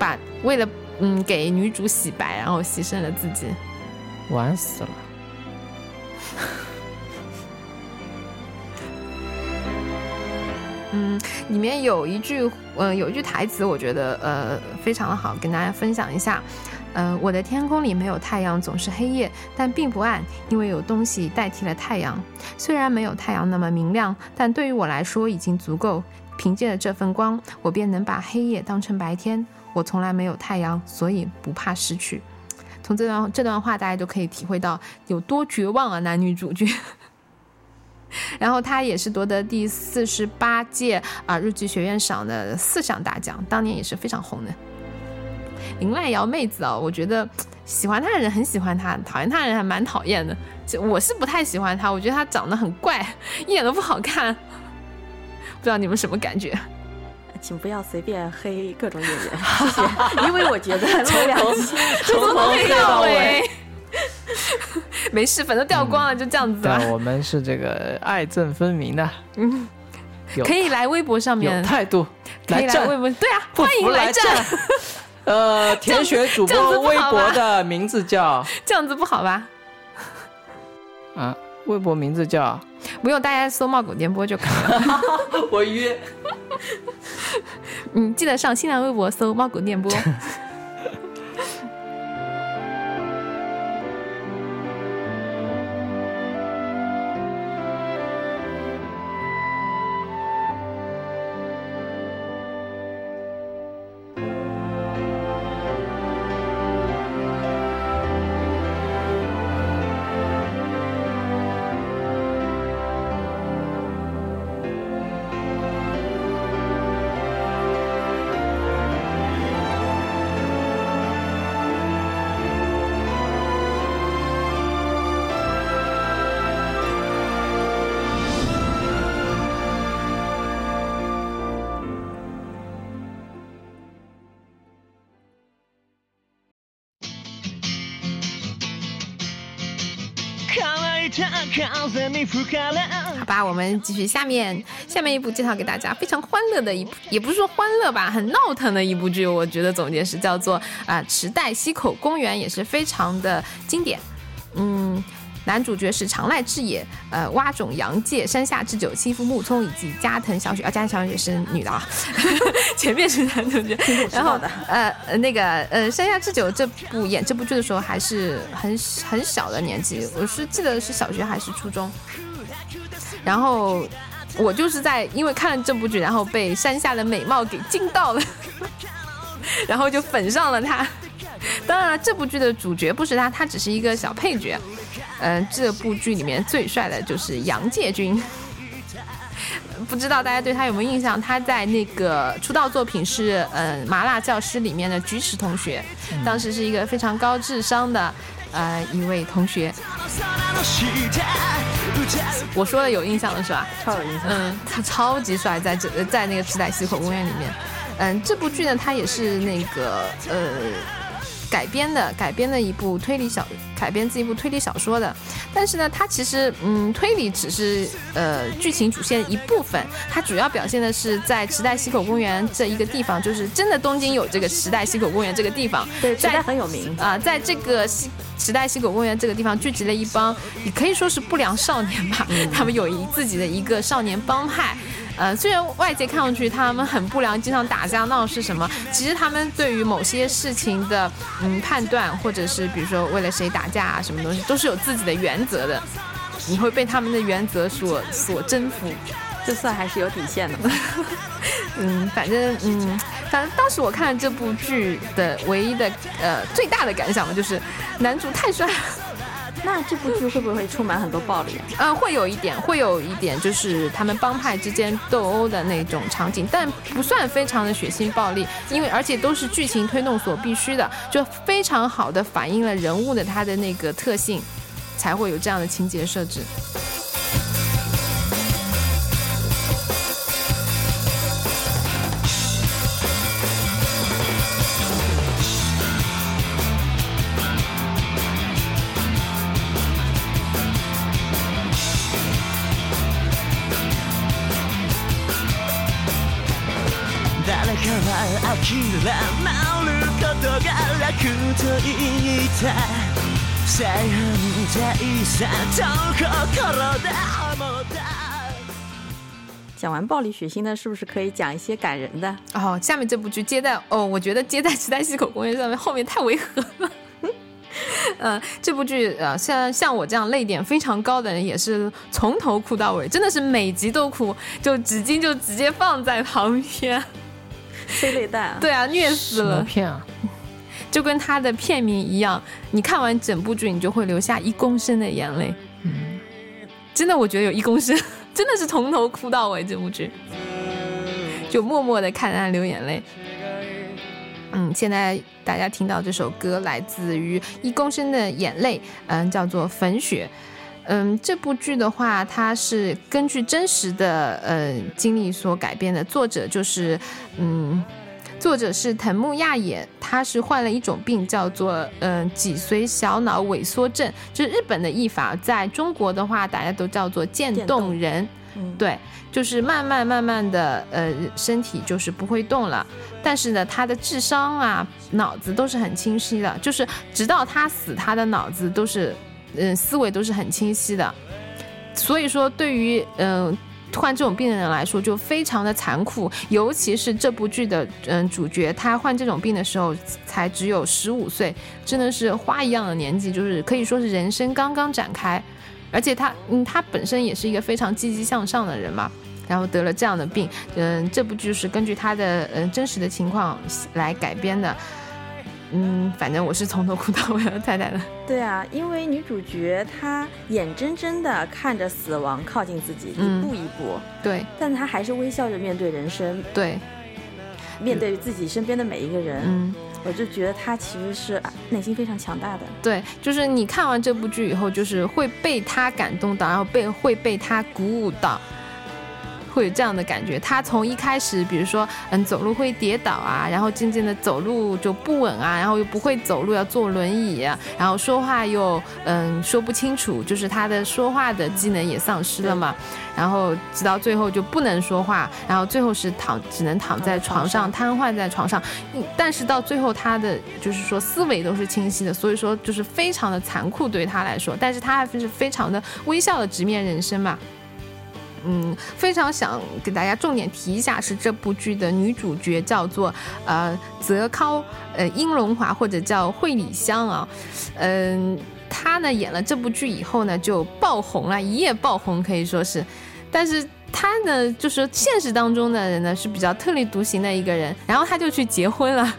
把为了嗯给女主洗白，然后牺牲了自己。玩死了。[LAUGHS] 嗯，里面有一句，呃，有一句台词，我觉得呃非常的好，跟大家分享一下。呃，我的天空里没有太阳，总是黑夜，但并不暗，因为有东西代替了太阳。虽然没有太阳那么明亮，但对于我来说已经足够。凭借着这份光，我便能把黑夜当成白天。我从来没有太阳，所以不怕失去。从这段这段话，大家就可以体会到有多绝望啊，男女主角。[LAUGHS] 然后他也是夺得第四十八届啊日剧学院赏的四项大奖，当年也是非常红的。林濑遥妹子啊、我觉得喜欢她的人很喜欢她，讨厌她的人还蛮讨厌的。就我是不太喜欢她，我觉得她长得很怪，[LAUGHS] 一点都不好看。不知道你们什么感觉？请不要随便黑各种演员，谢谢。因为我觉得 [LAUGHS] 录两集，从 [LAUGHS] 头黑到尾。[LAUGHS] 没事，反正掉光了，就这样子吧。对，我们是这个爱憎分明的，嗯，可以来微博上面有，态度，可以来微，博，对啊，欢迎来战。战。呃，田雪主播微博的名字叫这样子不好吧？啊，微博名字叫不用，大家搜“猫狗电波”就可以了。[LAUGHS] 我约。[LAUGHS] 嗯，记得上新浪微博搜“猫狗电波”。[LAUGHS] 好吧，我们继续下面，下面一部介绍给大家，非常欢乐的一部，也不是说欢乐吧，很闹腾的一部剧，我觉得总结是叫做啊、池袋西口公园，也是非常的经典。嗯，男主角是长濑智也，呃，蛙种洋介、山下智久、妻夫木聪以及加藤小雪，啊，加藤小雪是女的啊，[LAUGHS] 前面是男主角，然后呃呃那个呃山下智久这部演这部剧的时候还是很很小的年纪，我是记得是小学还是初中，然后我就是在因为看了这部剧，然后被山下的美貌给惊到了，然后就粉上了他。当然了，这部剧的主角不是他，他只是一个小配角。嗯、这部剧里面最帅的就是杨介军。[LAUGHS] 不知道大家对他有没有印象？他在那个出道作品是嗯《麻辣教师》里面的菊池同学，当时是一个非常高智商的呃一位同学。我说的有印象了是吧？超有印象。嗯，他超级帅，在这呃在那个池袋西口公园里面。嗯，这部剧呢，他也是那个呃改编的，改编的一部推理小，改编自一部推理小说的。但是呢，它其实嗯，推理只是呃剧情主线一部分，它主要表现的是在池袋西口公园这一个地方，就是真的东京有这个池袋西口公园这个地方，对，时在代很有名。啊、在这个西时代西口公园这个地方聚集了一帮，也可以说是不良少年吧。他们有一自己的一个少年帮派。呃，虽然外界看上去他们很不良，经常打架闹事什么，其实他们对于某些事情的嗯判断，或者是比如说为了谁打架啊，什么东西，都是有自己的原则的。你会被他们的原则所所征服。这算还是有底线的。[LAUGHS] 嗯，反正嗯，反正当时我看了这部剧的唯一的呃最大的感想嘛，就是男主太帅了。那这部剧会不会充满很多暴力啊？嗯，会有一点，会有一点，就是他们帮派之间斗殴的那种场景，但不算非常的血腥暴力，因为而且都是剧情推动所必须的，就非常好的反映了人物的他的那个特性，才会有这样的情节设置。は諦めることが楽と言った正反対さと心で思った讲完暴力血腥的，是不是可以讲一些感人的？哦，下面这部剧接在哦，我觉得接在时代西口公园上面[LAUGHS] 后面太违和了。嗯，这部剧呃，像像我这样泪点非常高的人，也是从头哭到尾，真的是每集都哭，就纸巾就直接放在旁边。 催泪弹啊！对啊，虐死了，片啊？就跟他的片名一样，你看完整部剧，你就会留下一公升的眼泪。嗯，真的，我觉得有一公升，[LAUGHS] 真的是从头哭到尾。这部剧就默默的看他流眼泪。嗯，现在大家听到这首歌来自于一公升的眼泪，嗯，叫做《粉雪》。嗯，这部剧的话，它是根据真实的呃经历所改编的，作者就是嗯。作者是藤木亚也，他是患了一种病，叫做嗯、呃、脊髓小脑萎缩症，就是日本的译法，在中国的话，大家都叫做渐冻人。嗯，对，就是慢慢慢慢的，呃，身体就是不会动了，但是呢，他的智商啊、脑子都是很清晰的，就是直到他死，他的脑子都是，嗯、思维都是很清晰的。所以说，对于嗯、患这种病的人来说，就非常的残酷，尤其是这部剧的嗯主角，他患这种病的时候才只有十五岁，真的是花一样的年纪，就是可以说是人生刚刚展开。而且他，嗯，他本身也是一个非常积极向上的人嘛，然后得了这样的病，嗯，这部剧是根据他的嗯真实的情况来改编的，嗯，反正我是从头哭到尾了太太的，对啊，因为女主角她眼睁睁的看着死亡靠近自己，嗯一步一步，对但她还是微笑着面对人生，对，面对自己身边的每一个人。嗯。我就觉得她其实是啊内心非常强大的。对，就是你看完这部剧以后，就是会被他感动到，然后被会被他鼓舞到。会有这样的感觉。他从一开始，比如说，嗯，走路会跌倒啊，然后渐渐的走路就不稳啊，然后又不会走路，要坐轮椅、啊，然后说话又嗯说不清楚，就是他的说话的技能也丧失了嘛。然后直到最后就不能说话，然后最后是躺，只能躺在床上，瘫痪在床上。嗯但是到最后，他的就是说思维都是清晰的，所以说就是非常的残酷对他来说，但是他还是非常的微笑的直面人生嘛。嗯，非常想给大家重点提一下，是这部剧的女主角叫做呃泽尻呃英龙华或者叫惠里香啊，嗯、她呢演了这部剧以后呢就爆红了，一夜爆红可以说是，但是。她呢，就是现实当中的人呢是比较特立独行的一个人，然后她就去结婚了，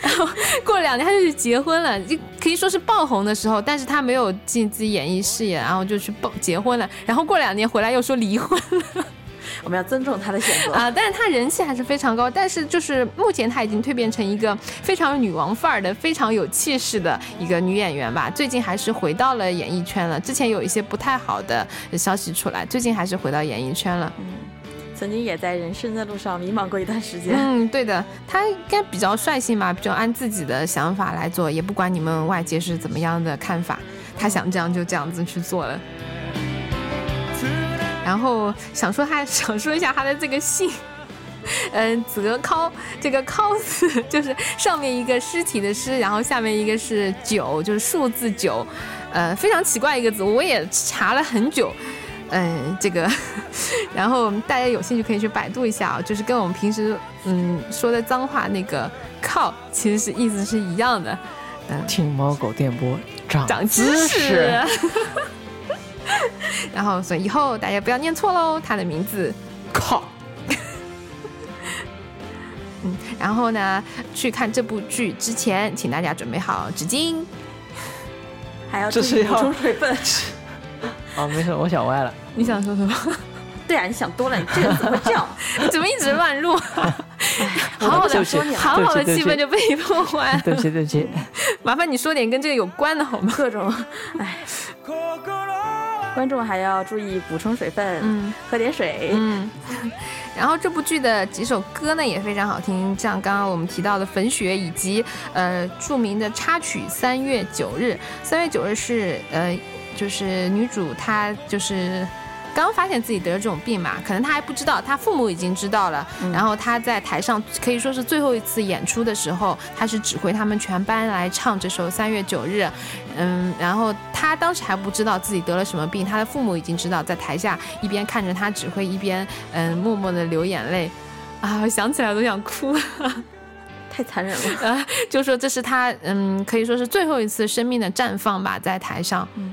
然后过了两年他就去结婚了，就可以说是爆红的时候，但是他没有进自己演艺事业，然后就去爆结婚了，然后过两年回来又说离婚了 [LAUGHS] 我们要尊重他的选择。啊，但是他人气还是非常高，但是就是目前她已经蜕变成一个非常女王范儿的、非常有气势的一个女演员吧。最近还是回到了演艺圈了，之前有一些不太好的消息出来，最近还是回到演艺圈了。曾经也在人生的路上迷茫过一段时间。嗯，对的，他应该比较率性吧，比较按自己的想法来做，也不管你们外界是怎么样的看法，他想这样就这样子去做了。然后想说他 [LAUGHS] 想说一下他的这个姓，嗯，泽尻这个尻字就是上面一个尸体的尸，然后下面一个是九，就是数字九，呃，非常奇怪一个字，我也查了很久。嗯，这个，[LAUGHS] 然后大家有兴趣可以去百度一下啊，就是跟我们平时嗯说的脏话那个“靠”，其实是意思是一样的。听猫狗电波长长知知识。[LAUGHS] 然后，所以以后大家不要念错喽，他的名字。靠，嗯，然后呢，去看这部剧之前，请大家准备好纸巾。还要注这是要意补充水分。[LAUGHS] 啊，没事，我想歪了。你想说什么？[LAUGHS] 对啊，你想多了，你这个怎么会这样？你 [LAUGHS] 怎么一直乱录？[LAUGHS] 好好的好好的气氛就被你破坏了。对不起，对不起。麻烦你说点跟这个有关的好吗？各种，哎，观众还要注意补充水分，嗯喝点水。嗯，然后这部剧的几首歌呢也非常好听，像刚刚我们提到的《粉雪》，以及呃著名的插曲《三月九日》。三月九日是呃就是女主她就是。刚发现自己得了这种病嘛，可能她还不知道，她父母已经知道了。然后她在台上可以说是最后一次演出的时候，她是指挥他们全班来唱这首《三月九日》。嗯，然后她当时还不知道自己得了什么病，她的父母已经知道，在台下一边看着她指挥，一边嗯默默的流眼泪。啊，我想起来都想哭。太残忍了。啊，[LAUGHS] 就说这是她嗯，可以说是最后一次生命的绽放吧，在台上。嗯，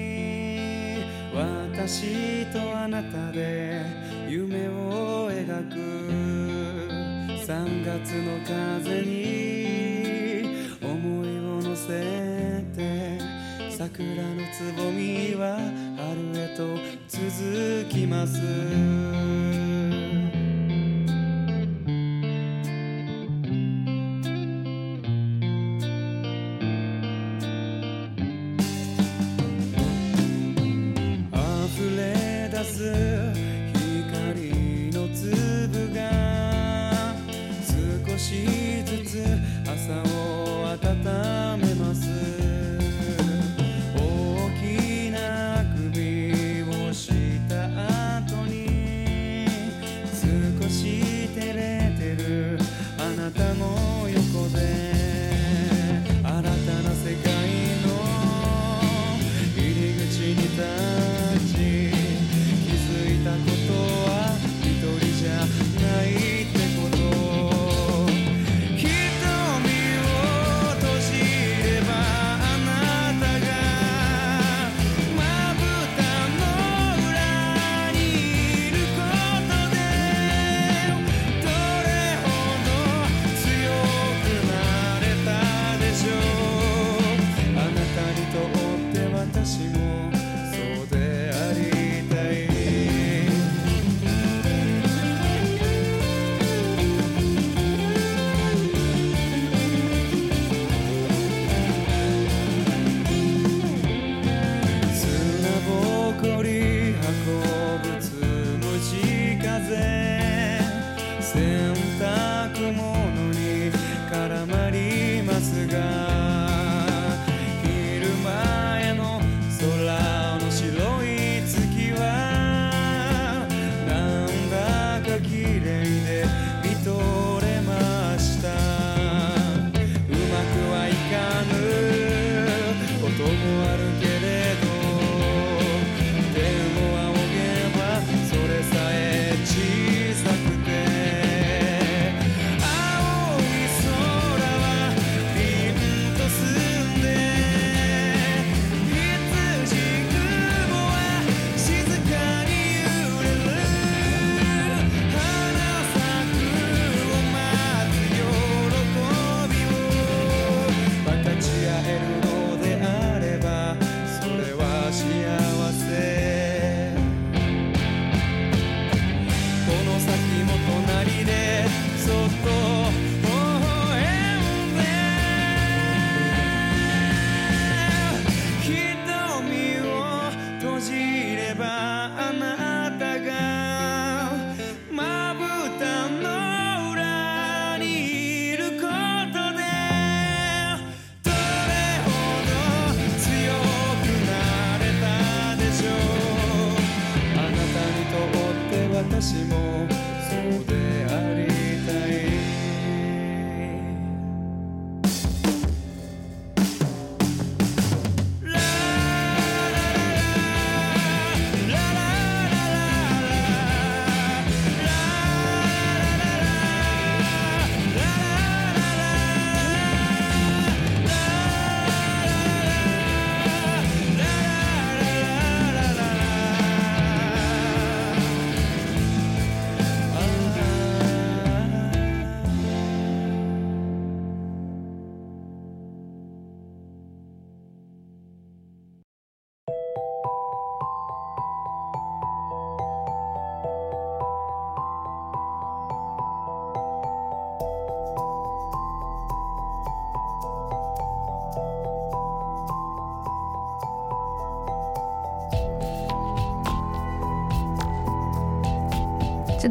私とあなたで夢を描く。3月の風に思いを乗せて桜のつぼみは春へと続きます。れ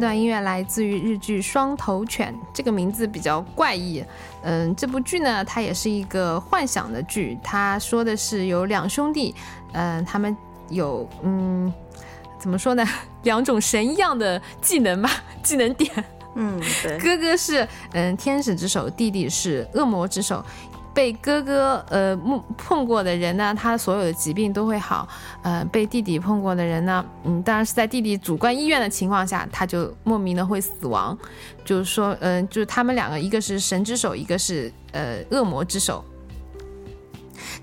段音乐来自于日剧《双头犬》，这个名字比较怪异。嗯，这部剧呢，它也是一个幻想的剧。它说的是有两兄弟，嗯，他们有嗯，怎么说呢，[LAUGHS] 两种神一样的技能吧，技能点。嗯，对，哥哥是嗯天使之手，弟弟是恶魔之手。被哥哥呃碰碰过的人呢，他所有的疾病都会好。呃，被弟弟碰过的人呢，嗯，当然是在弟弟主观意愿的情况下，他就莫名的会死亡。就是说，嗯、就是他们两个，一个是神之手，一个是呃恶魔之手，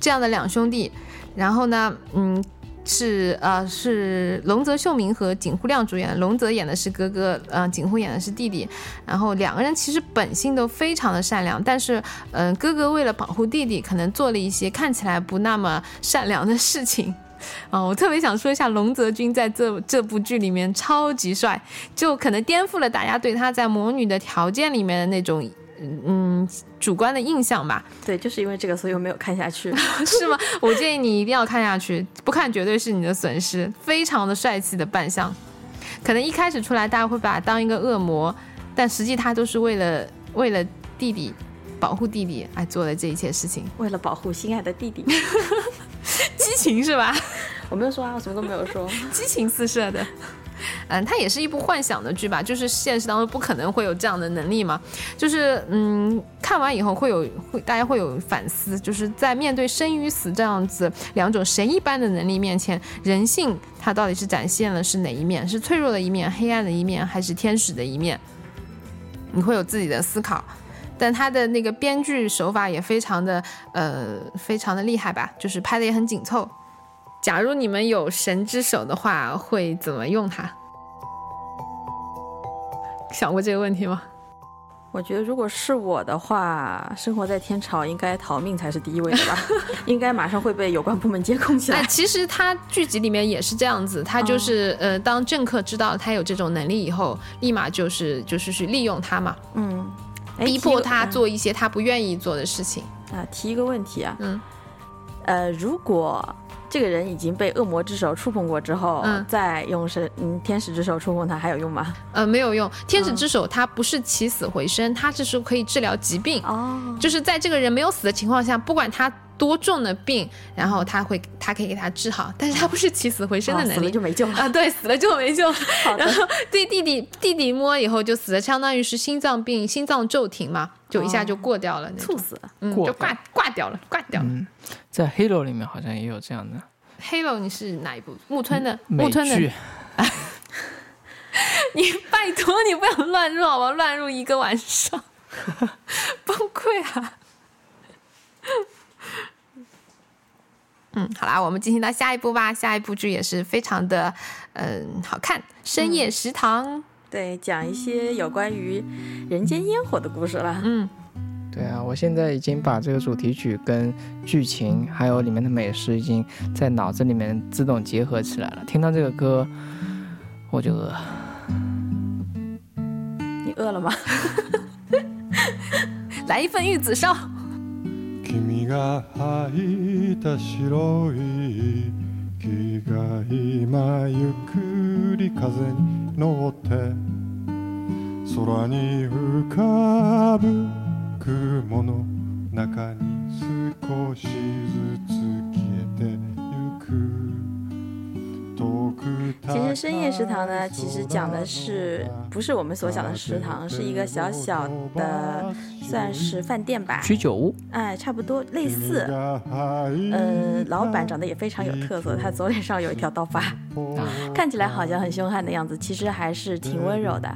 这样的两兄弟。然后呢，嗯，是呃是龙泽秀明和景户亮主演，龙泽演的是哥哥，呃景户演的是弟弟。然后两个人其实本性都非常的善良，但是嗯、哥哥为了保护弟弟，可能做了一些看起来不那么善良的事情。啊、我特别想说一下，龙泽君在这这部剧里面超级帅，就可能颠覆了大家对他在魔女的条件里面的那种嗯主观的印象吧。对，就是因为这个，所以我没有看下去。[LAUGHS] 是吗？我建议你一定要看下去，不看绝对是你的损失。非常的帅气的扮相，可能一开始出来大家会把他当一个恶魔，但实际他都是为了为了弟弟保护弟弟哎做的这一切事情，为了保护心爱的弟弟，[LAUGHS] 激情是吧？[LAUGHS] 我没有说啊，我什么都没有说。激情四射的。[LAUGHS] 嗯，它也是一部幻想的剧吧，就是现实当中不可能会有这样的能力嘛。就是嗯，看完以后会有会大家会有反思，就是在面对生与死这样子两种神一般的能力面前，人性它到底是展现了是哪一面？是脆弱的一面、黑暗的一面，还是天使的一面？你会有自己的思考。但他的那个编剧手法也非常的呃非常的厉害吧，就是拍的也很紧凑。假如你们有神之手的话，会怎么用它？想过这个问题吗？我觉得如果是我的话，生活在天朝应该逃命才是第一位的吧，[LAUGHS] 应该马上会被有关部门监控起哎，来。其实他剧集里面也是这样子，他就是、呃，当政客知道他有这种能力以后，立马就是就是去利用他嘛，嗯，哎逼迫他做一些他不愿意做的事情。啊，提一个问题啊，嗯，呃，如果这个人已经被恶魔之手触碰过之后，嗯再用神嗯天使之手触碰他还有用吗？呃，没有用。天使之手它不是起死回生，它只是可以治疗疾病。哦，就是在这个人没有死的情况下，不管他多重的病，然后他会他可以给他治好，但是他不是起死回生的哦死了能力。就没救了。啊，对，死了就没救 [LAUGHS] 然后对弟弟弟弟摸以后就死了，相当于是心脏病，心脏骤停嘛，就一下就过掉了猝死了，嗯，过就挂挂掉了，挂掉了。嗯，在 Halo 里面好像也有这样的 Halo，你是哪一部？木村的，木村的。剧，[LAUGHS] 你拜托你不要乱入好吧，乱入一个晚上，[LAUGHS] 崩溃啊！嗯，好啦，我们进行到下一步吧。下一部剧也是非常的，嗯，好看，《深夜食堂》。对，讲一些有关于人间烟火的故事了。嗯，对啊，我现在已经把这个主题曲跟剧情还有里面的美食已经在脑子里面自动结合起来了。听到这个歌，我就饿。你饿了吗？[LAUGHS] 来一份玉子烧。君が履いた白い木が今ゆっくり風に 乗って空に浮かぶ雲の中に少しずつ消えてゆく。其实深夜食堂呢，其实讲的是不是我们所想的食堂，是一个小小的，算是饭店吧。居酒屋，哎，差不多类似。呃，老板长得也非常有特色，他左脸上有一条刀疤，[LAUGHS] 看起来好像很凶悍的样子，其实还是挺温柔的。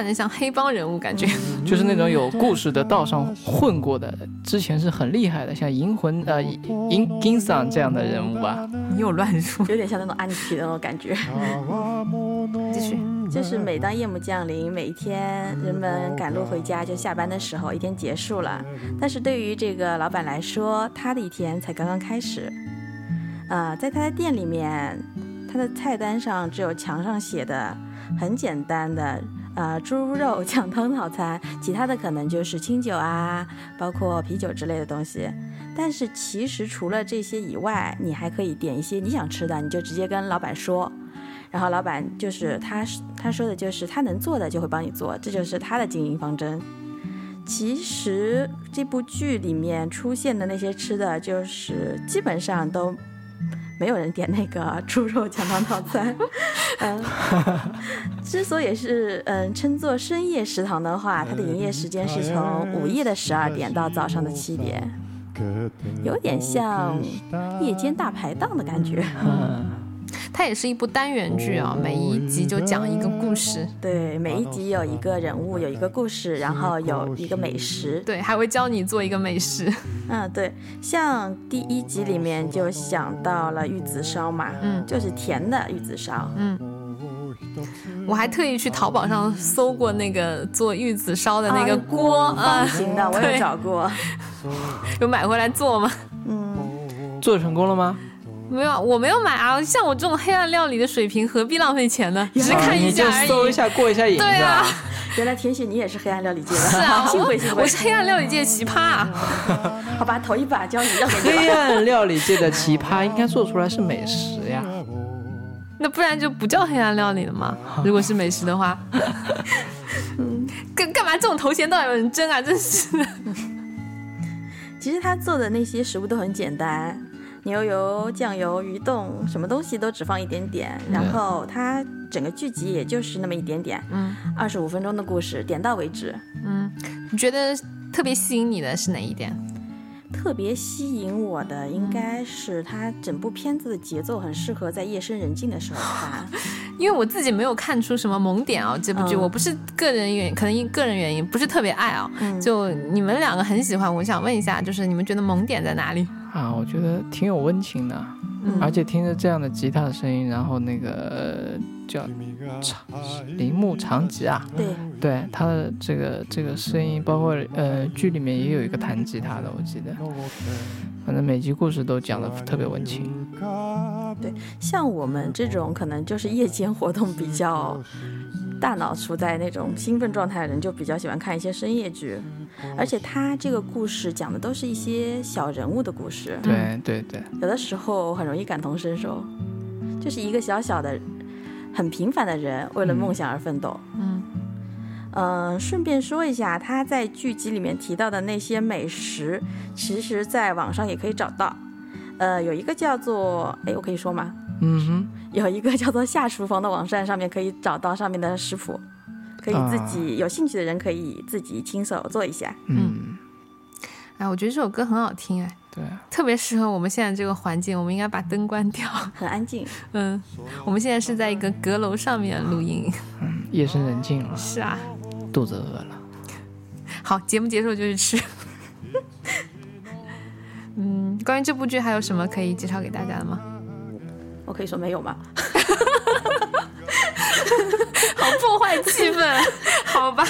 看着像黑帮人物，感觉 [LAUGHS] 就是那种有故事的道上混过的，之前是很厉害的，像银魂呃银金桑这样的人物吧。你有乱说。有点像那种安妮的那种感觉。[LAUGHS] 继续，就是每当夜幕降临，每一天人们赶路回家，就下班的时候，一天结束了。但是对于这个老板来说，他的一天才刚刚开始。啊、在他的店里面，他的菜单上只有墙上写的很简单的。呃，猪肉 [LAUGHS] 酱汤套餐，其他的可能就是清酒啊，包括啤酒之类的东西。但是其实除了这些以外，你还可以点一些你想吃的，你就直接跟老板说，然后老板就是他他说的就是他能做的就会帮你做，这就是他的经营方针。其实这部剧里面出现的那些吃的，就是基本上都没有人点那个猪肉酱汤套餐。[LAUGHS] 嗯，之所以是嗯称作深夜食堂的话，它的营业时间是从午夜的十二点到早上的七点，有点像夜间大排档的感觉。嗯，它也是一部单元剧啊，每一集就讲一个故事，对，每一集有一个人物，有一个故事，然后有一个美食。对，还会教你做一个美食。嗯，对，像第一集里面就想到了玉子烧嘛，嗯就是甜的玉子烧。嗯我还特意去淘宝上搜过那个做玉子烧的那个啊锅啊方，形的，我有找过。[LAUGHS] 有买回来做吗？嗯，做成功了吗？没有，我没有买啊。像我这种黑暗料理的水平，何必浪费钱呢？只是看一啊你就下而已。搜一下过一下瘾对啊？原来甜雪你也是黑暗料理界的，是啊，幸会幸会。我是黑暗料理界的奇葩啊。[LAUGHS] 好吧，头一把交你让给你黑。暗料理界的奇葩应该做出来是美食呀。那不然就不叫黑暗料理了吗？如果是美食的话，[LAUGHS] 干干嘛这种头衔倒有人争啊？真是的。[LAUGHS] 其实他做的那些食物都很简单，牛油、酱油、鱼冻，什么东西都只放一点点，然后它整个剧集也就是那么一点点，嗯二十五分钟的故事，点到为止。嗯，你觉得特别吸引你的是哪一点？特别吸引我的应该是它整部片子的节奏很适合在夜深人静的时候看。[LAUGHS] 因为我自己没有看出什么萌点啊，这部剧、嗯我不是个人原因，可能因个人原因不是特别爱啊。嗯就你们两个很喜欢，我想问一下，就是你们觉得萌点在哪里？[LAUGHS] 啊，我觉得挺有温情的，嗯而且听着这样的吉他的声音，然后那个呃叫长铃木长吉啊，对，对他的这个这个声音，包括呃剧里面也有一个弹吉他的，我记得，反正每集故事都讲的特别温情。对像我们这种可能就是夜间活动比较大脑处在那种兴奋状态的人就比较喜欢看一些深夜剧，而且他这个故事讲的都是一些小人物的故事，对对对，有的时候很容易感同身受，就是一个小小的、很平凡的人为了梦想而奋斗。嗯嗯，顺便说一下，他在剧集里面提到的那些美食，其实在网上也可以找到。呃，有一个叫做，哎，我可以说吗？嗯哼，有一个叫做“下厨房”的网站，上面可以找到上面的食谱，可以自己、有兴趣的人可以自己亲手做一下。嗯，哎，我觉得这首歌很好听，哎，对，特别适合我们现在这个环境。我们应该把灯关掉。[LAUGHS] 很安静，[LAUGHS] 嗯，我们现在是在一个阁楼上面录音。嗯，夜深人静了，是啊，肚子饿了。好，节目结束就去吃。[LAUGHS] 嗯，关于这部剧还有什么可以介绍给大家的吗？我可以说没有吗？好破坏气氛，好吧，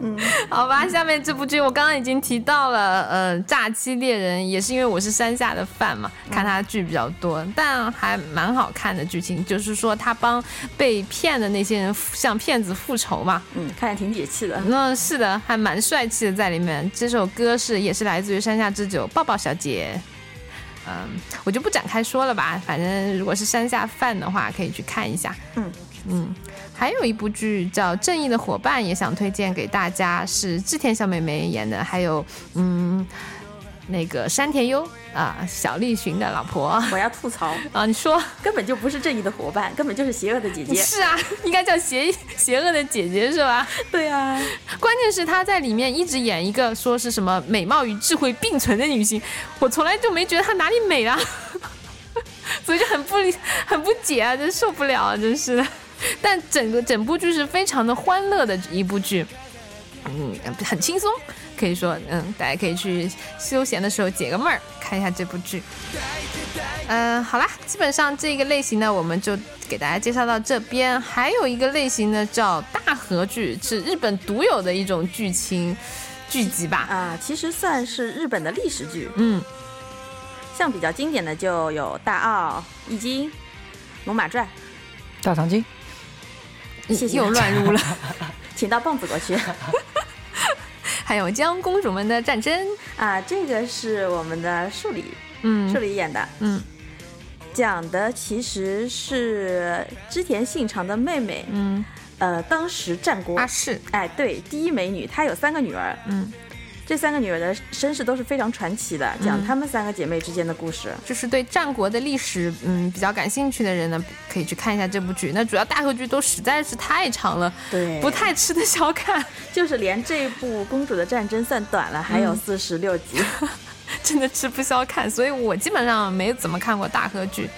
嗯，[LAUGHS] 好吧。下面这部剧我刚刚已经提到了，呃，《诈欺猎人》也是因为我是山下的饭嘛，看他剧比较多，但还蛮好看的剧情，就是说他帮被骗的那些人向骗子复仇嘛。嗯，看着挺解气的。那是的，还蛮帅气的在里面。这首歌是也是来自于山下智久抱抱小姐。嗯，我就不展开说了吧。反正如果是山下饭的话，可以去看一下。嗯嗯，还有一部剧叫《正义的伙伴》，也想推荐给大家，是志田小美眉演的，还有嗯那个山田优啊，小栗旬的老婆我要吐槽，[LAUGHS] 啊。你说根本就不是正义的伙伴，根本就是邪恶的姐姐。是啊，应该叫邪邪恶的姐姐是吧？对啊，关键是她在里面一直演一个说是什么美貌与智慧并存的女性，我从来就没觉得她哪里美啊，[LAUGHS] 所以就很不理很不解啊，真受不了啊，真是的。但整个整部剧是非常的欢乐的一部剧，嗯，很轻松，可以说，嗯，大家可以去休闲的时候解个闷儿，看一下这部剧。嗯，好啦，基本上这个类型呢，我们就给大家介绍到这边。还有一个类型呢，叫大和剧，是日本独有的一种剧情剧集吧。啊，其实算是日本的历史剧，嗯，像比较经典的就有《大奥》《易经》《龙马传大长今，谢谢又乱入了。[LAUGHS]》，请到棒子过去。[LAUGHS] 还有江公主们的战争，啊，这个是我们的树里，嗯。树里演的，嗯。讲的其实是织田信长的妹妹，嗯，呃，当时战国。阿，市，哎，对，第一美女，她有三个女儿，嗯，这三个女儿的身世都是非常传奇的，讲她们三个姐妹之间的故事。就是对战国的历史，嗯，比较感兴趣的人呢，可以去看一下这部剧。那主要大合剧都实在是太长了，对不太吃得消看，[LAUGHS] 就是连这部《公主的战争》算短了，还有四十六集。[LAUGHS] 真的吃不消看。所以我基本上没怎么看过大合剧，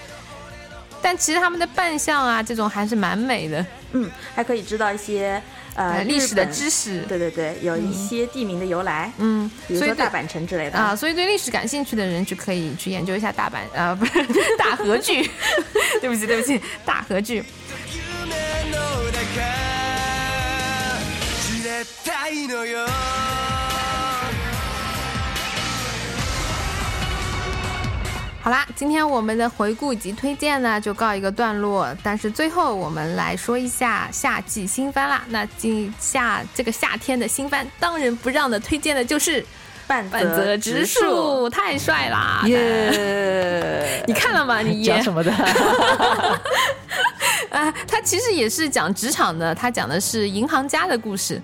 但其实他们的扮相啊，这种还是蛮美的，嗯，还可以知道一些呃历史的知识，对对对，有一些地名的由来，嗯，比如说大阪城之类的啊，所以对历史感兴趣的人就可以去研究一下大阪啊，不是大和剧，[LAUGHS] 对不起对不起，大和剧。好啦，今天我们的回顾以及推荐呢就告一个段落，但是最后我们来说一下夏季新番啦。那今夏这个夏天的新番，当仁不让的推荐的就是半半泽直树。太帅啦！耶！你看了吗？你讲什么的？啊，[LAUGHS] 他其实也是讲职场的，他讲的是银行家的故事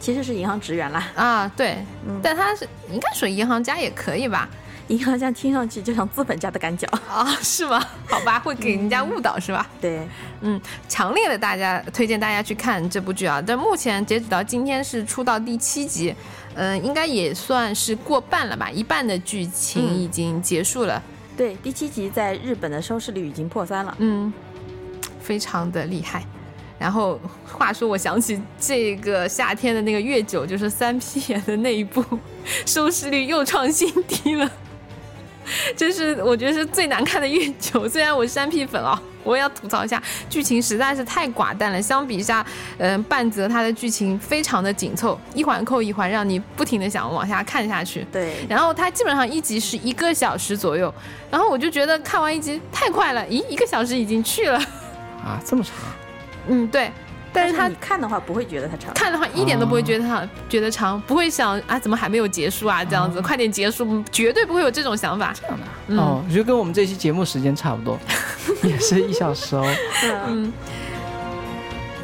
其实是银行职员啦，啊，对，但他是应该属于银行家也可以吧？银行家听上去就像资本家的赶脚。[LAUGHS] 啊，是吗？好吧，会给人家误导是吧？对，嗯，强烈的大家推荐大家去看这部剧啊！但目前截止到今天是出到第七集，嗯、应该也算是过半了吧，一半的剧情嗯已经结束了，对，第七集在日本的收视率已经破三了。嗯，非常的厉害。然后话说，我想起这个夏天的那个月九，就是三 P 演的那一部，收视率又创新低了。这是我觉得是最难看的月球，虽然我是山 P 粉啊，我也要吐槽一下，剧情实在是太寡淡了。相比一下，嗯、半泽他的剧情非常的紧凑，一环扣一环，让你不停的想往下看下去。对，然后他基本上一集是一个小时左右，然后我就觉得看完一集太快了，咦，一个小时已经去了。啊，这么长？嗯，对，但是它你看的话不会觉得它长。看的话一点都不会觉得它、觉得长，不会想啊怎么还没有结束啊这样子，快点结束，绝对不会有这种想法。嗯哦，我觉得跟我们这期节目时间差不多，[LAUGHS] 也是一小时哦。嗯，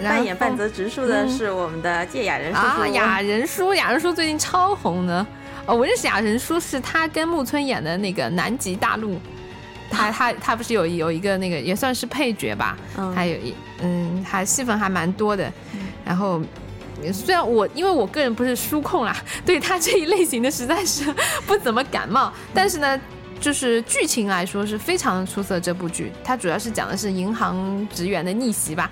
扮演半泽直树的是我们的芥雅人叔叔。啊，雅人叔，雅人叔最近超红的。哦，我认识雅人叔是他跟木村演的那个《南极大陆》，他他他不是有有一个那个也算是配角吧，嗯还有一嗯，还戏份还蛮多的。然后虽然我因为我个人不是书控啦，[LAUGHS] 对他这一类型的实在是不怎么感冒，但是呢。就是剧情来说是非常的出色，这部剧它主要是讲的是银行职员的逆袭吧，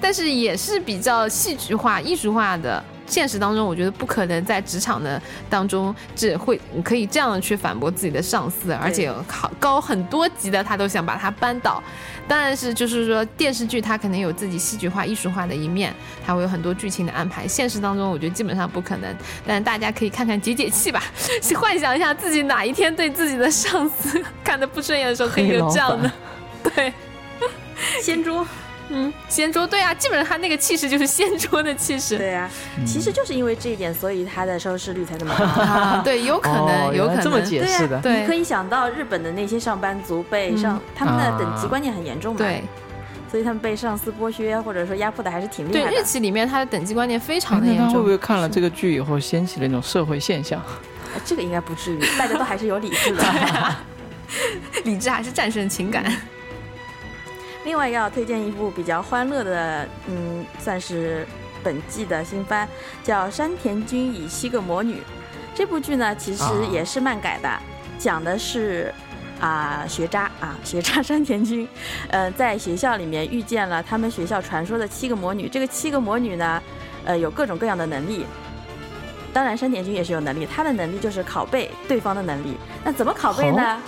但是也是比较戏剧化、艺术化的。现实当中，我觉得不可能在职场的当中，这会可以这样的去反驳自己的上司，而且好高很多级的他都想把他扳倒。当然是就是说电视剧它可能有自己戏剧化、艺术化的一面，它会有很多剧情的安排。现实当中，我觉得基本上不可能。但大家可以看看解解气吧，[LAUGHS] 去幻想一下自己哪一天对自己的上司看的不顺眼的时候，可以有这样的，[LAUGHS] 对。[LAUGHS] 掀桌，嗯，掀桌对啊，基本上他那个气势就是掀桌的气势。对啊、其实就是因为这一点，所以他的收视率才这么高。啊，[LAUGHS] 对，有可能，哦有可能这么解释的。对你可以想到日本的那些上班族被上，嗯他们的啊等级观念很严重嘛，对所以他们被上司剥削或者说压迫的还是挺厉对，害的。日企里面他的等级观念非哎常的严重会不。会看了这个剧以后掀起了一种社会现象？呃 [LAUGHS] 这个应该不至于，大家都还是有理智的。[LAUGHS] 理智还是战胜情感。另外要推荐一部比较欢乐的，嗯，算是本季的新番，叫《山田君与七个魔女》。这部剧呢，其实啊也是漫改的，讲的是啊、学渣啊学渣山田君，[LAUGHS] 呃，在学校里面遇见了他们学校传说的七个魔女。这个七个魔女呢，呃，有各种各样的能力。当然，山田君也是有能力，他的能力就是拷贝对方的能力。那怎么拷贝呢？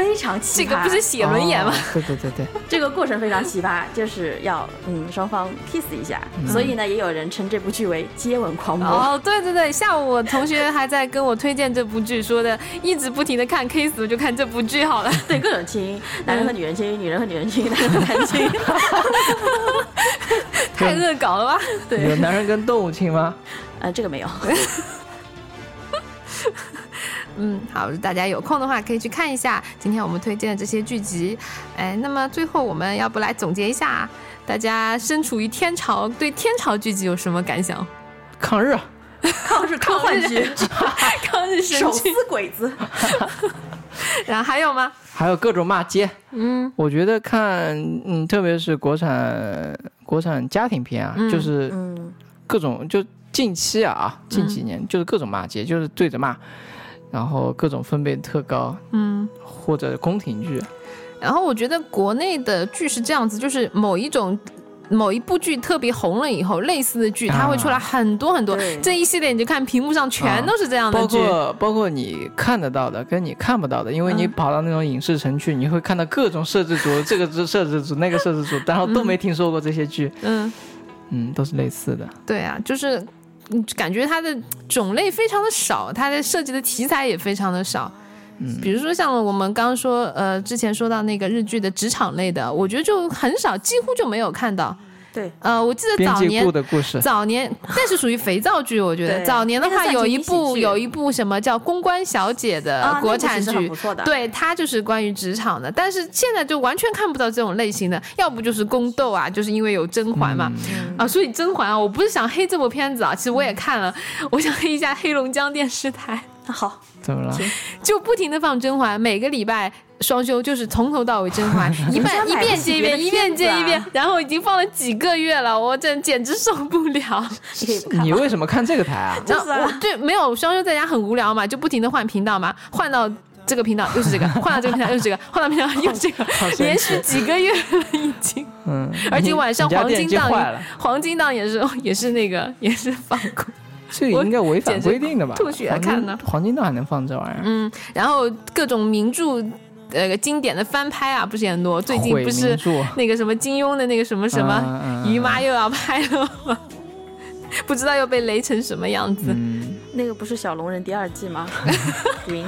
非常奇葩。这个不是写轮眼吗？哦 [LAUGHS] 对对对对，这个过程非常奇葩，就是要嗯双方 kiss 一下，所以呢，也有人称这部剧为接吻狂魔。哦，对对对，下午我同学还在跟我推荐这部剧，说的一直不停的看 kiss，我就看这部剧好了。[LAUGHS] 对，各种亲，男人和女人亲，女人和女人亲，男人和男人亲。[LAUGHS] 太恶搞了吧？对有，男人跟动物亲吗？呃，这个没有。嗯，好，大家有空的话可以去看一下今天我们推荐的这些剧集。哎，那么最后我们要不来总结一下，大家身处于天朝，对天朝剧集有什么感想？抗日，抗日科幻剧，[LAUGHS] 抗日神手撕，鬼子。[LAUGHS] 然后还有吗？还有各种骂街。嗯我觉得看，嗯，特别是国产国产家庭片啊，嗯就是嗯，各种就近期啊啊，近几年就是各种骂街，就是对着骂，然后各种分贝特高，嗯。或者宫廷剧，然后我觉得国内的剧是这样子，就是某一种。某一部剧特别红了以后，类似的剧它会出来很多很多。对这一系列你就看屏幕上全都是这样的包。括包括你看得到的跟你看不到的，因为你嗯跑到那种影视城去，你会看到各种摄制组，这个是摄制组，那个摄制组，然后都没听说过这些剧，嗯，嗯，都是类似的。对啊，就是嗯感觉它的种类非常的少，它的设计的题材也非常的少。嗯比如说像我们刚刚说，呃，之前说到那个日剧的职场类的，我觉得就很少，几乎就没有看到。对，呃，我记得早年的故事，早年，[LAUGHS] 那是属于肥皂剧，我觉得。早年的话有一部有一部什么叫《公关小姐》的啊，国产剧不，错的。，对，它就是关于职场的，但是现在就完全看不到这种类型的，要不就是宫斗啊，就是因为有甄嬛嘛，嗯。啊，所以甄嬛啊，我不是想黑这部片子啊，其实我也看了，我想黑一下黑龙江电视台，[LAUGHS] 好，怎么了？就不停的放甄嬛，每个礼拜。双休就是从头到尾甄嬛，[LAUGHS] 一遍一遍接一遍，一遍接一遍，然后已经放了几个月了，我真简直受不了。[LAUGHS] 你。为什么看这个台啊？[LAUGHS] 就是啊我对没有双休在家很无聊嘛，就不停的换频道嘛，换到这个频道又是这个，换到这个频道又是这个，换到频道又是这个，连续几个月了已经。嗯，而且晚上黄金档黄金档也是也是那个也是放过，这个应该违反规定的吧？吐血黄金看呢黄金档还能放这玩意儿？嗯，然后各种名著。呃，经典的翻拍啊，不是很多。最近不是那个什么金庸的那个什么什么嗯嗯姨妈又要拍了吗？[LAUGHS] 不知道又被雷成什么样子。嗯，那个不是小龙人第二季吗？[LAUGHS] 云，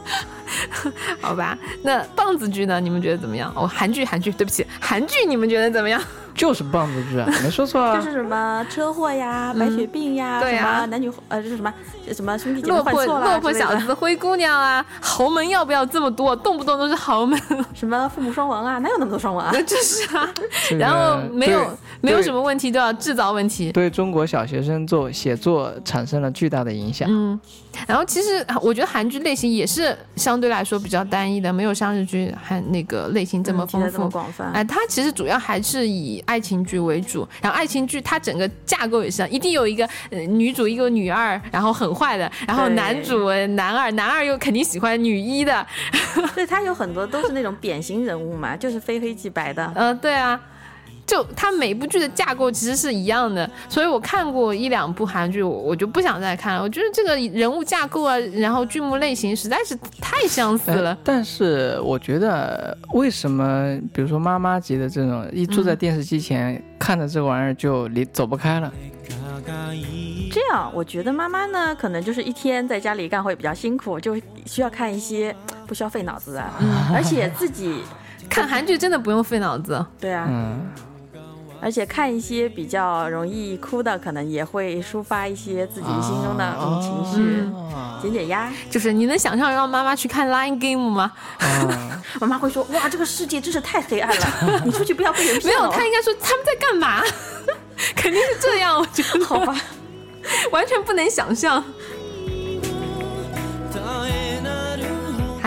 [LAUGHS] 好吧，那棒子剧呢？你们觉得怎么样？哦，韩剧，韩剧，对不起，韩剧你们觉得怎么样？就是棒子剧啊，[LAUGHS] 没说错啊。就是什么车祸呀、白血病呀，什对呀么男女呃，就是什么什么兄弟姐妹落魄换错了落魄之类的小子、灰姑娘啊，豪门要不要这么多？动不动都是豪门，什么父母双亡啊，哪有那么多双亡啊？[LAUGHS] 就是啊。这个然后没有没有什么问题都要制造问题。对中国小学生做写作产生了巨大的影响。嗯，然后其实我觉得韩剧类型也是相对来说比较单一的，没有像日剧还那个类型这么丰富。广泛。哎，它其实主要还是以爱情剧为主，然后爱情剧它整个架构也是，一定有一个呃女主一个女二，然后很坏的，然后男主呃男二，男二又肯定喜欢女一的，[LAUGHS] 对，他有很多都是那种典型人物嘛，就是非黑即白的。呃，对啊，就它每部剧的架构其实是一样的，所以我看过一两部韩剧，我我就不想再看了。我觉得这个人物架构啊，然后剧目类型实在是太相似了哎。但是我觉得，为什么比如说妈妈级的这种，一坐在电视机前、看着这玩意儿就离走不开了？这样，我觉得妈妈呢，可能就是一天在家里干活也比较辛苦，就需要看一些不需要费脑子的，而且自己 [LAUGHS] 看韩剧真的不用费脑子，对啊，嗯，而且看一些比较容易哭的，可能也会抒发一些自己心中的嗯情绪，啊减减压。就是你能想象让妈妈去看《Line Game》吗？啊 [LAUGHS] 妈妈会说：“哇，这个世界真是太黑暗了，你出去不要被人没骗了。”有，他应该说他们在干嘛？[LAUGHS] 肯定是这样，我觉得好吧，完全不能想象。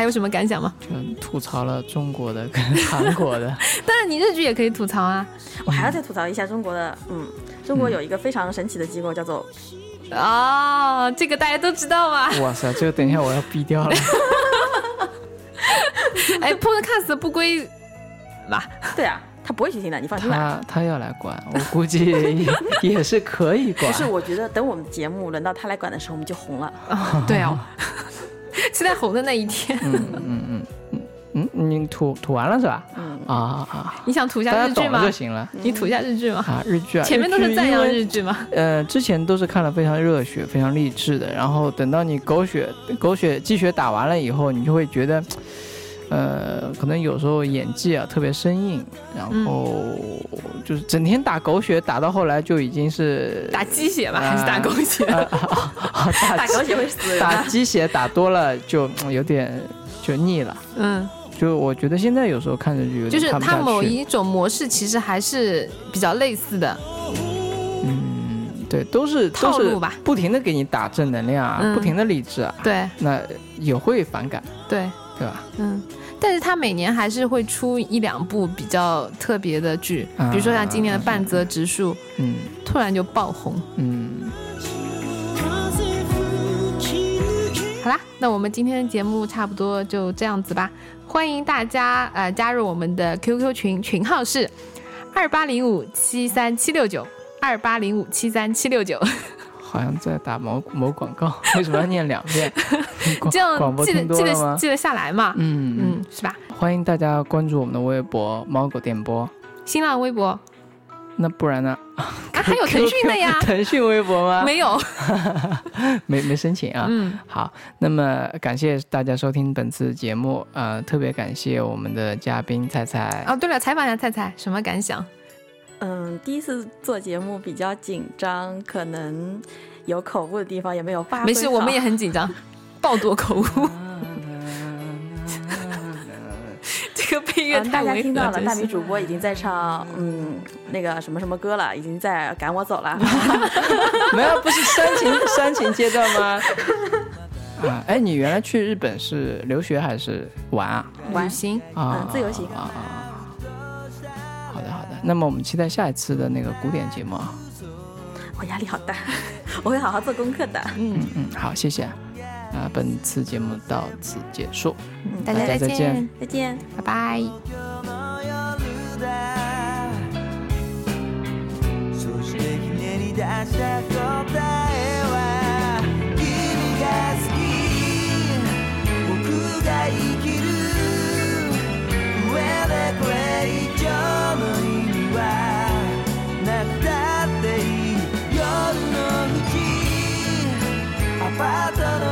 还有什么感想吗？就吐槽了中国的跟韩国的。[LAUGHS] 当然，你日剧也可以吐槽啊。我还要再吐槽一下中国的，嗯，中国有一个非常神奇的机构叫做哦，这个大家都知道吧？哇塞，这个等一下我要毙掉了。[LAUGHS] 哎，Podcast 不归吧？对啊，他不会去听的，你放心吧。他他要来管，我估计也 [LAUGHS] 也是可以管。不是，我觉得等我们节目轮到他来管的时候，我们就红了。哦，对哦，[LAUGHS] 期待红的那一天。嗯嗯嗯嗯，你吐吐完了是吧？嗯，啊啊，你想吐一下日剧吗不就？行了。你吐一下日剧吗？啊，日剧啊，前面都是赞扬日剧吗？呃，之前都是看了非常热血、非常励志的，然后等到你狗血、狗血、鸡血打完了以后，你就会觉得，呃，可能有时候演技啊特别生硬，然后就是整天打狗血，打到后来就已经是打鸡血吧，啊还是打狗血？啊啊啊打打狗血会死。打鸡血打多了就嗯有点就腻了。嗯，就我觉得现在有时候看着就有点就是点看不下去。它某一种模式其实还是比较类似的。嗯，对，都是都是套路吧不停的给你打正能量啊，嗯不停的励志啊，对那也会反感，对，对吧？嗯。但是他每年还是会出一两部比较特别的剧，啊比如说像今年的《半泽直树》，嗯突然就爆红。嗯，好啦，那我们今天的节目差不多就这样子吧。欢迎大家呃加入我们的 QQ 群，群号是二八零五七三七六九二八零五七三七六九，好像在打某某广告，[LAUGHS] 为什么要念两遍？[LAUGHS] 这样广播记得记？得记得下来嘛。嗯嗯，嗯，是吧？欢迎大家关注我们的微博“猫狗电波新浪微博”，那不然呢？啊，还有腾讯的呀？[LAUGHS] 腾讯微博吗？没有。没没申请啊。嗯，好，那么感谢大家收听本次节目，呃，特别感谢我们的嘉宾菜菜。哦，对了，采访一下菜菜，什么感想？嗯，第一次做节目比较紧张，可能有口误的地方也没有发挥没事，我们也很紧张，爆多口误。[LAUGHS] 这个配乐嗯，大家听到了，大米。主播已经在唱嗯那个什么什么歌了，已经在赶我走了。[LAUGHS] 没有，不是煽情煽情阶段吗？[LAUGHS] 啊，哎，你原来去日本是留学还是玩啊？玩旅行，啊嗯，自由行。啊。好的好的，那么我们期待下一次的那个古典节目啊。我压力好大，[LAUGHS] 我会好好做功课的。嗯，嗯，好，谢谢。啊，本次节目到此结束。嗯大家再大家再见见，再见。拜拜。そしてひねり出した答えは君が好き僕が生きる上でこれ以上の意味は なくたっていい。夜の淵アパートの